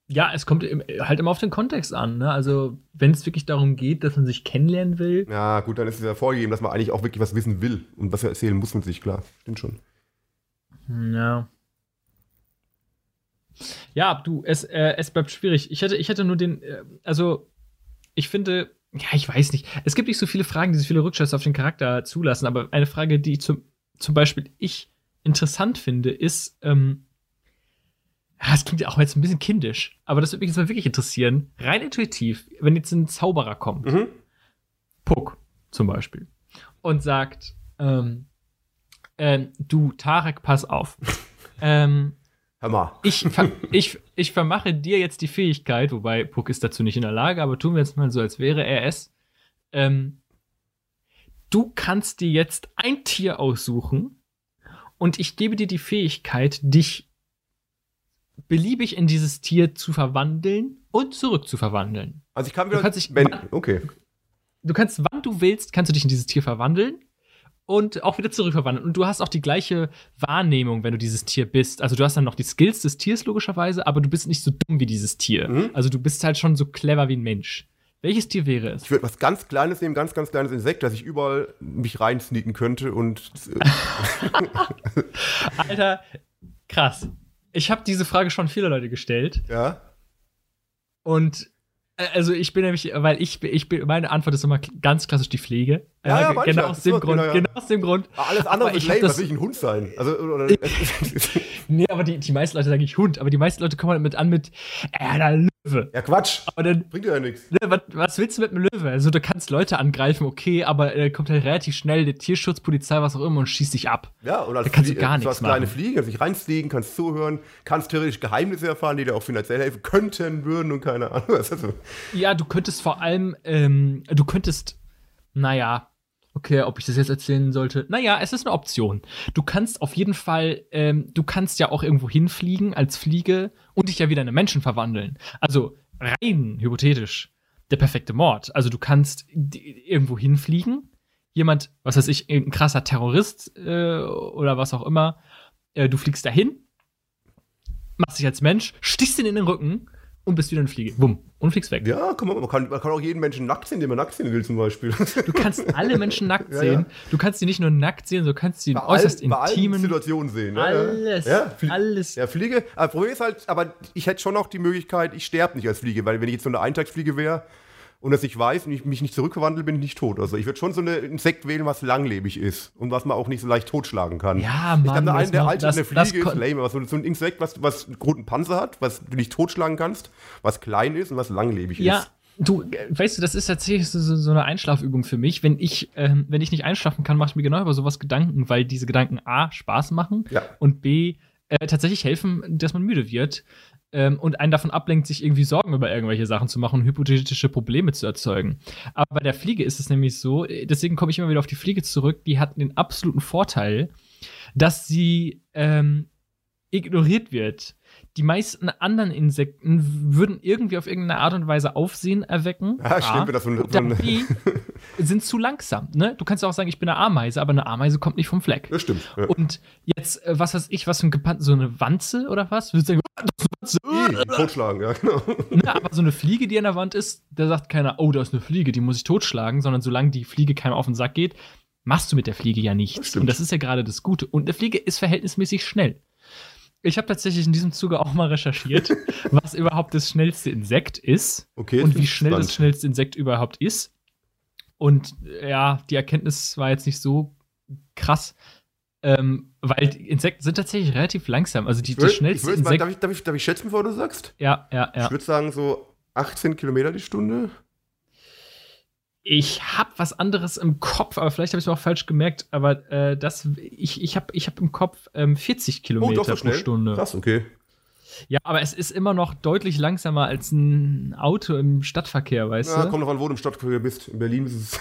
Ja, es kommt halt immer auf den Kontext an. Ne? Also, wenn es wirklich darum geht, dass man sich kennenlernen will, Ja, gut, dann ist es ja vorgegeben, dass man eigentlich auch wirklich was wissen will. Und was er erzählen muss man sich, klar. Stimmt schon. Ja. Ja, du, es, äh, es bleibt schwierig. Ich hätte, ich hätte nur den, äh, also ich finde, ja, ich weiß nicht. Es gibt nicht so viele Fragen, die so viele Rückschlüsse auf den Charakter zulassen, aber eine Frage, die zum, zum Beispiel ich interessant finde, ist, ähm, ja, es klingt ja auch jetzt ein bisschen kindisch, aber das würde mich jetzt mal wirklich interessieren. Rein intuitiv, wenn jetzt ein Zauberer kommt, Mhm. Puck zum Beispiel, und sagt, ähm, ähm, du, Tarek, pass auf. ähm, Hör mal. ich, ver ich, ich vermache dir jetzt die Fähigkeit, wobei Puck ist dazu nicht in der Lage, aber tun wir jetzt mal so, als wäre er es. Ähm, du kannst dir jetzt ein Tier aussuchen und ich gebe dir die Fähigkeit, dich beliebig in dieses Tier zu verwandeln und zurück zu verwandeln. Also ich kann wieder. Du kannst dich- wenn, okay. Du kannst, wann du willst, kannst du dich in dieses Tier verwandeln und auch wieder zurückverwandeln. Und du hast auch die gleiche Wahrnehmung, wenn du dieses Tier bist. Also du hast dann noch die Skills des Tiers logischerweise, aber du bist nicht so dumm wie dieses Tier. Mhm. Also du bist halt schon so clever wie ein Mensch. Welches Tier wäre es? Ich würde was ganz Kleines nehmen, ganz, ganz kleines Insekt, dass ich überall mich reinsneaken könnte und. Alter, krass. Ich habe diese Frage schon viele Leute gestellt ja. und äh, also ich bin nämlich, weil ich, bin- ich bin, meine Antwort ist immer ganz klassisch die Pflege. Ja, ja, Äh, genau aus dem so, Grund. genau, ja. Genau aus dem Grund. Alles andere Aber ist ich lame, das- was will ich ein Hund sein? Also, oder, Nee, aber die, die meisten Leute sagen ich Hund, aber die meisten Leute kommen damit an mit, äh, der Löwe. ja, Quatsch. Aber dann, Bringt ja nichts. ne, was, was willst du mit einem Löwe? Also du kannst Leute angreifen, okay, aber äh, kommt halt relativ schnell die Tierschutzpolizei, was auch immer, und schießt dich ab. Ja, und als Da kannst du gar als nichts kleine machen. Fliegen, kannst dich reinfliegen, kannst zuhören, kannst theoretisch Geheimnisse erfahren, die dir auch finanziell helfen könnten, würden und keine Ahnung. Ja, du könntest vor allem, ähm, du könntest, naja, okay, ob ich das jetzt erzählen sollte. Naja, es ist eine Option. Du kannst auf jeden Fall, ähm, du kannst ja auch irgendwo hinfliegen als Fliege und dich ja wieder in einen Menschen verwandeln. Also rein hypothetisch der perfekte Mord. Also du kannst irgendwo hinfliegen, jemand, was weiß ich, ein krasser Terrorist äh, oder was auch immer, äh, du fliegst dahin, machst dich als Mensch, stichst ihn in den Rücken und bist wieder eine Fliege. Bumm. Und fliegst weg. Ja, komm, man, kann, man kann auch jeden Menschen nackt sehen, den man nackt sehen will, zum Beispiel. Du kannst alle Menschen nackt Ja, sehen. ja. Du kannst sie nicht nur nackt sehen, du kannst sie in Bei äußerst allen intimen. Situationen sehen. Ja, ja. Alles. Ja, Flie- alles. Ja, Fliege. Aber Problem ist halt, aber ich hätte schon noch die Möglichkeit, ich sterbe nicht als Fliege, weil wenn ich jetzt so eine Eintagsfliege wäre und das nicht weiß und ich mich nicht zurückverwandle, bin ich nicht tot. Also ich würde schon so ein Insekt wählen, was langlebig ist und was man auch nicht so leicht totschlagen kann. Ja, Ich Mann, glaube, das eine der alte das- eine Fliege ist lame, aber so, so ein Insekt, was, was einen guten Panzer hat, was du nicht totschlagen kannst, was klein ist und was langlebig Ja, ist. du, weißt du, das ist tatsächlich so, so so eine Einschlafübung für mich. Wenn ich, ähm, wenn ich nicht einschlafen kann, mache ich mir genau über sowas Gedanken, weil diese Gedanken A, Spaß machen Ja. und B, äh, tatsächlich helfen, dass man müde wird. Ähm, und einen davon ablenkt, sich irgendwie Sorgen über irgendwelche Sachen zu machen und hypothetische Probleme zu erzeugen. Aber bei der Fliege ist es nämlich so, äh, deswegen komme ich immer wieder auf die Fliege zurück, die hat den absoluten Vorteil, dass sie ähm, ignoriert wird. Die meisten anderen Insekten würden irgendwie auf irgendeine Art und Weise Aufsehen erwecken. Ja, stimmt, das ein- dann B, sind zu langsam. Ne? Du kannst auch sagen, ich bin eine Ameise, aber eine Ameise kommt nicht vom Fleck. Das stimmt. Ja. Und jetzt, äh, was weiß ich, was für ein gepannt, so eine Wanze oder was? Würdest du sagen, "Ah, das ist eine Wanze. Totschlagen, ja, genau. Ne, aber so eine Fliege, die an der Wand ist, da sagt keiner, oh, da ist eine Fliege, die muss ich totschlagen, sondern solange die Fliege keinem auf den Sack geht, machst du mit der Fliege ja nichts. Das. Und das ist ja gerade das Gute. Und eine Fliege ist verhältnismäßig schnell. Ich habe tatsächlich in diesem Zuge auch mal recherchiert, was überhaupt das schnellste Insekt ist Okay, und wie schnell gespannt. das schnellste Insekt überhaupt ist. Und äh, ja, die Erkenntnis war jetzt nicht so krass, ähm, weil Insekten sind tatsächlich relativ langsam. Also die, die würd- ich mal, darf, ich, darf, ich, darf ich schätzen, bevor du sagst? ja, ja, ja. Ich würde sagen, so 18 Kilometer die Stunde. Ich habe was anderes im Kopf, aber vielleicht habe ich es mir auch falsch gemerkt. Aber äh, das, ich, ich habe ich hab im Kopf ähm, 40 Kilometer pro Stunde. Krass, okay. Ja, aber es ist immer noch deutlich langsamer als ein Auto im Stadtverkehr, weißt Ja, du? kommt noch an, wo du im Stadtverkehr bist. In Berlin ist es.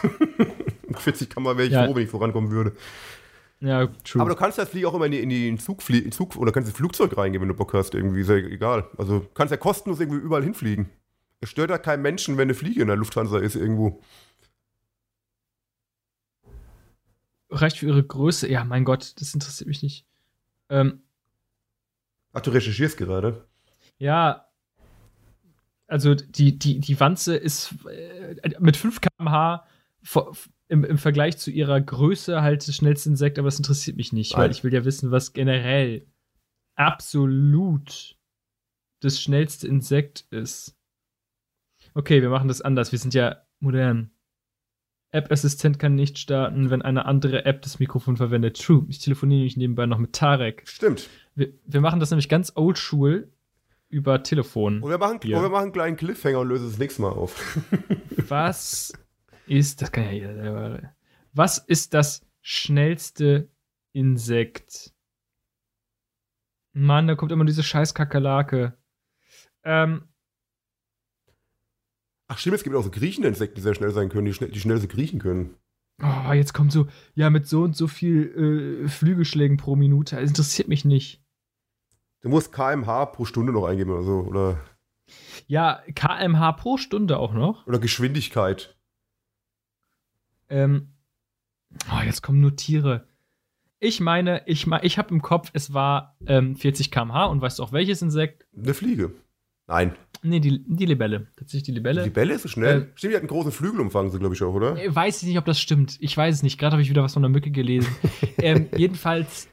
Mit 40 kann man, wäre ich Ja. froh, wenn ich vorankommen würde. Ja, true. Aber du kannst das Flieg auch immer in, die, in, den Zug, flie- in Zug oder kannst ins Flugzeug reingehen, wenn du Bock hast, irgendwie, ist ja egal. Also du kannst ja kostenlos irgendwie überall hinfliegen. Es stört ja keinen Menschen, wenn eine Fliege in der Lufthansa ist irgendwo. reicht für ihre Größe. Ja, mein Gott, das interessiert mich nicht. Ähm, Ach, du recherchierst gerade? Ja, also die, die, die Wanze ist äh, mit 5 km/h im, im Vergleich zu ihrer Größe halt das schnellste Insekt, aber das interessiert mich nicht, Nein. weil ich will ja wissen, was generell absolut das schnellste Insekt ist. Okay, wir machen das anders. Wir sind ja modern. App-Assistent kann nicht starten, wenn eine andere App das Mikrofon verwendet. True. Ich telefoniere nämlich nebenbei noch mit Tarek. Stimmt. Wir, wir machen das nämlich ganz oldschool über Telefon. Und wir machen, und wir machen einen kleinen Cliffhanger und lösen das nächste Mal auf. Was ist, das kann ja jeder selber. Was ist das schnellste Insekt? Mann, da kommt immer diese scheiß Kakerlake. Ähm, Ach stimmt, es gibt auch so kriechende Insekten, die sehr schnell sein können, die schnell, die schnell so kriechen können. Oh, jetzt kommt so, ja, mit so und so viel äh, Flügelschlägen pro Minute. Das interessiert mich nicht. Du musst kmh pro Stunde noch eingeben oder so, oder? Ja, kmh pro Stunde auch noch. Oder Geschwindigkeit. Ähm, oh, jetzt kommen nur Tiere. Ich meine, ich, ich habe im Kopf, es war ähm, 40 km/h und weißt du auch welches Insekt? Eine Fliege. Nein. Nee, die, die Libelle. Tatsächlich die Libelle. Die Libelle ist so schnell. Äh, stimmt, die hat einen großen Flügelumfang, so glaube ich auch, oder? Äh, weiß ich nicht, ob das stimmt. Ich weiß es nicht. Gerade habe ich wieder was von der Mücke gelesen. ähm, jedenfalls,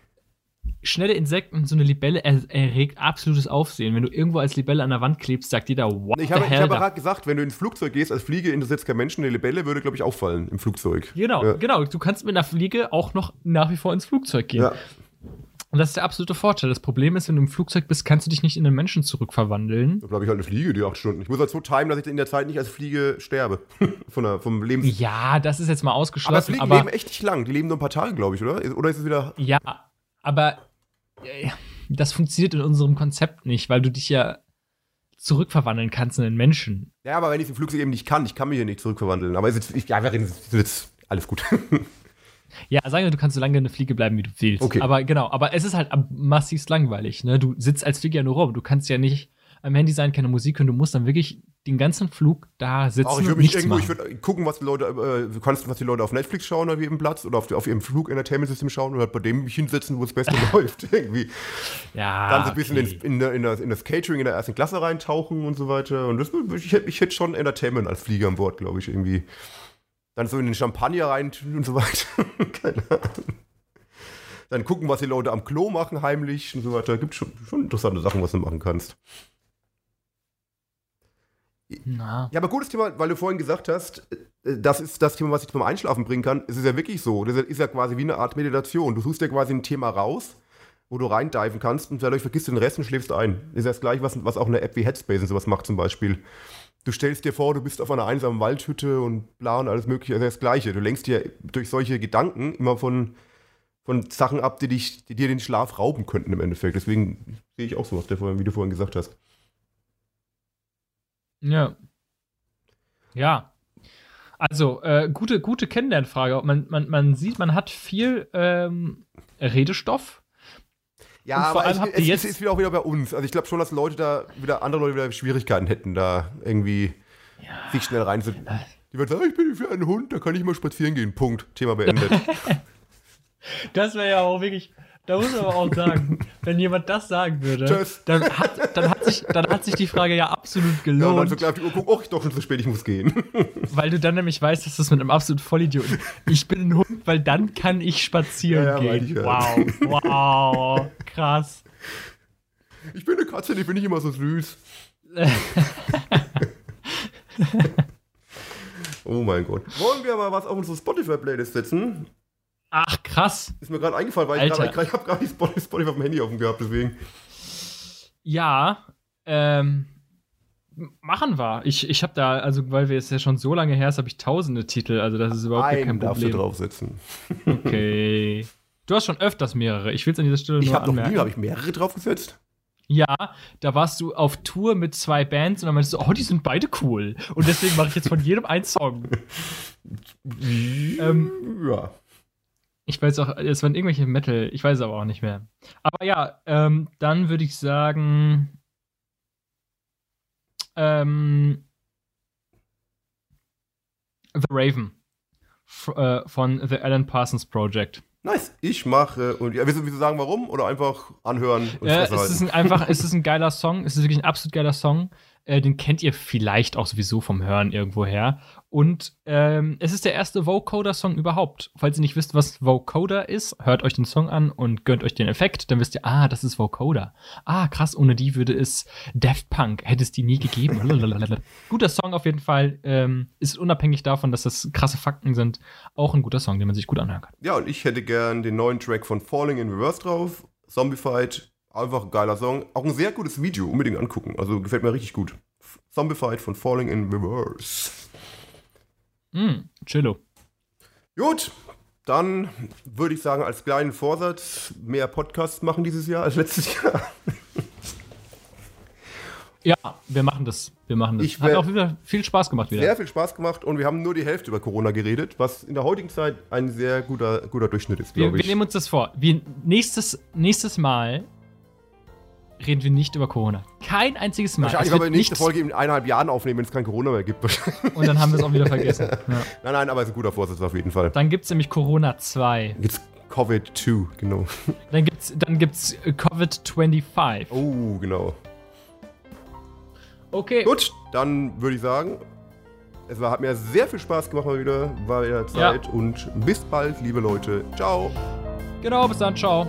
schnelle Insekten, so eine Libelle er, erregt absolutes Aufsehen. Wenn du irgendwo als Libelle an der Wand klebst, sagt jeder, what Ich habe, ich habe gerade gesagt, wenn du ins Flugzeug gehst, als Fliege interessiert kein Menschen, eine Libelle würde, glaube ich, auffallen im Flugzeug. Genau, ja. genau. Du kannst mit einer Fliege auch noch nach wie vor ins Flugzeug gehen. Ja. Und das ist der absolute Vorteil. Das Problem ist, wenn du im Flugzeug bist, kannst du dich nicht in einen Menschen zurückverwandeln. Da bleibe ich halt eine Fliege, die acht Stunden. Ich muss halt so timen, dass ich in der Zeit nicht als Fliege sterbe. Von der, vom Leben. Ja, das ist jetzt mal ausgeschlossen. Aber Fliegen aber leben echt nicht lang. Die leben nur ein paar Tage, glaube ich, oder? Oder ist es wieder. Ja, aber das funktioniert in unserem Konzept nicht, weil du dich ja zurückverwandeln kannst in einen Menschen. Ja, aber wenn ich im Flugzeug eben nicht kann, ich kann mich hier nicht zurückverwandeln. Aber jetzt, ich, ja, jetzt alles gut. Ja, sagen wir, du kannst so lange eine Fliege bleiben, wie du willst. Okay. Aber genau, aber es ist halt massivst langweilig. Ne? Du sitzt als Fliege ja nur rum. Du kannst ja nicht am Handy sein, keine Musik hören. Du musst dann wirklich den ganzen Flug da sitzen. Auch ich würde mich irgendwo, ich würde gucken, was die Leute, äh, du kannst, was die Leute auf Netflix schauen auf ihrem Platz oder auf, auf ihrem Flug-Entertainment-System schauen und halt bei dem mich hinsetzen, wo es Beste läuft. Irgendwie. Ja. Dann so ein bisschen okay. in, in, in, das, in, das, Catering in der ersten Klasse reintauchen und so weiter. Und das, ich, ich hätte schon Entertainment als Flieger an Bord, glaube ich, irgendwie. Dann so in den Champagner rein und so weiter. Keine Ahnung. Dann gucken, was die Leute am Klo machen, heimlich und so weiter. Gibt schon, schon interessante Sachen, was du machen kannst. Na. Ja, aber gutes Thema, weil du vorhin gesagt hast, äh, das ist das Thema, was ich zum Einschlafen bringen kann. Es ist ja wirklich so. Das ist ja quasi wie eine Art Meditation. Du suchst ja quasi ein Thema raus, wo du reindiven kannst und dadurch vergisst du den Rest und schläfst ein. Das ist ja das gleiche, was, was auch eine App wie Headspace und sowas macht zum Beispiel. Du stellst dir vor, du bist auf einer einsamen Waldhütte und bla und alles mögliche. Das ist das Gleiche. Du lenkst dir durch solche Gedanken immer von, von Sachen ab, die, dich, die dir den Schlaf rauben könnten im Endeffekt. Deswegen sehe ich auch sowas, wie du vorhin gesagt hast. Ja. Ja. Also, äh, gute, gute Kennenlernfrage. Man, man, man sieht, man hat viel ähm, Redestoff. Ja, aber ich, es, jetzt es ist wieder auch wieder bei uns. Also ich glaube schon, dass Leute da wieder, andere Leute wieder Schwierigkeiten hätten, da irgendwie ja. sich schnell rein zu. Die würden sagen, ich bin für einen Hund, da kann ich mal spazieren gehen. Punkt. Thema beendet. das wäre ja auch wirklich. Da muss man aber auch sagen, wenn jemand das sagen würde, dann hat, dann, hat sich, dann hat sich die Frage ja absolut gelohnt. Ja, dann so klar auf die Uhr gucken, oh, ich doch schon zu spät, ich muss gehen. Weil du dann nämlich weißt, dass das mit einem absoluten Vollidioten. Ich bin ein Hund, weil dann kann ich spazieren ja, ja, gehen. Wow, wow, krass. Ich bin eine Katze, die finde ich immer so süß. oh mein Gott. Wollen wir mal was auf unsere Spotify-Playlist setzen? Ach, krass. Ist mir gerade eingefallen, weil Alter. ich, ich habe gerade Spotify, Spotify auf dem Handy offen gehabt, deswegen. Ja, ähm, machen wir. Ich, ich habe da, also weil wir es ja schon so lange her ist, habe ich tausende Titel, also das ist überhaupt Einen kein Problem. darfst du draufsetzen. Okay. Du hast schon öfters mehrere. Ich will es an dieser Stelle ich nur hab anmerken. Noch nie, habe ich mehrere draufgesetzt? Ja, da warst du auf Tour mit zwei Bands und dann meinst du, oh, die sind beide cool. Und deswegen mache ich jetzt von jedem einen Song. ähm, ja. Ich weiß auch, es waren irgendwelche Metal, ich weiß es aber auch nicht mehr. Aber ja, ähm, dann würde ich sagen, ähm, The Raven äh, von The Alan Parsons Project. Nice. Ich mache, und ja, willst du, willst du sagen, warum? Oder einfach anhören und äh, es ist ein, einfach, es ist ein geiler Song. Es ist wirklich ein absolut geiler Song. Äh, den kennt ihr vielleicht auch sowieso vom Hören irgendwoher. Und ähm, es ist der erste Vocoder-Song überhaupt. Falls ihr nicht wisst, was Vocoder ist, hört euch den Song an und gönnt euch den Effekt. Dann wisst ihr, ah, das ist Vocoder. Ah, krass, ohne die würde es Daft Punk, hätte es die nie gegeben. guter Song auf jeden Fall. Ähm, ist unabhängig davon, dass das krasse Fakten sind, auch ein guter Song, den man sich gut anhören kann. Ja, und ich hätte gern den neuen Track von Falling in Reverse drauf. Zombified, einfach ein geiler Song. Auch ein sehr gutes Video, unbedingt angucken. Also gefällt mir richtig gut. Zombified von Falling in Reverse. Mm, chillo. Gut, dann würde ich sagen, als kleinen Vorsatz mehr Podcasts machen dieses Jahr als letztes Jahr. Ja, wir machen das. Wir machen das. Ich Hat auch wieder viel Spaß gemacht wieder. Sehr viel Spaß gemacht und wir haben nur die Hälfte über Corona geredet, was in der heutigen Zeit ein sehr guter, guter Durchschnitt ist, glaube ich. Wir nehmen uns das vor. Wir, nächstes, nächstes Mal reden wir nicht über Corona. Kein einziges Mal. Wahrscheinlich, weil wir nächste Folge in eineinhalb Jahren aufnehmen, wenn es kein Corona mehr gibt. Und dann haben wir es auch wieder vergessen. Ja. Nein, nein, aber es ist ein guter Vorsatz auf jeden Fall. Dann gibt es nämlich Corona 2. Gibt's Covid-2, genau. Dann gibt's, dann gibt's Covid-25. Oh, genau. Okay. Gut, dann würde ich sagen, es war, hat mir sehr viel Spaß gemacht mal wieder, war wieder Zeit. Ja. Und bis bald, liebe Leute. Ciao. Genau, bis dann, ciao.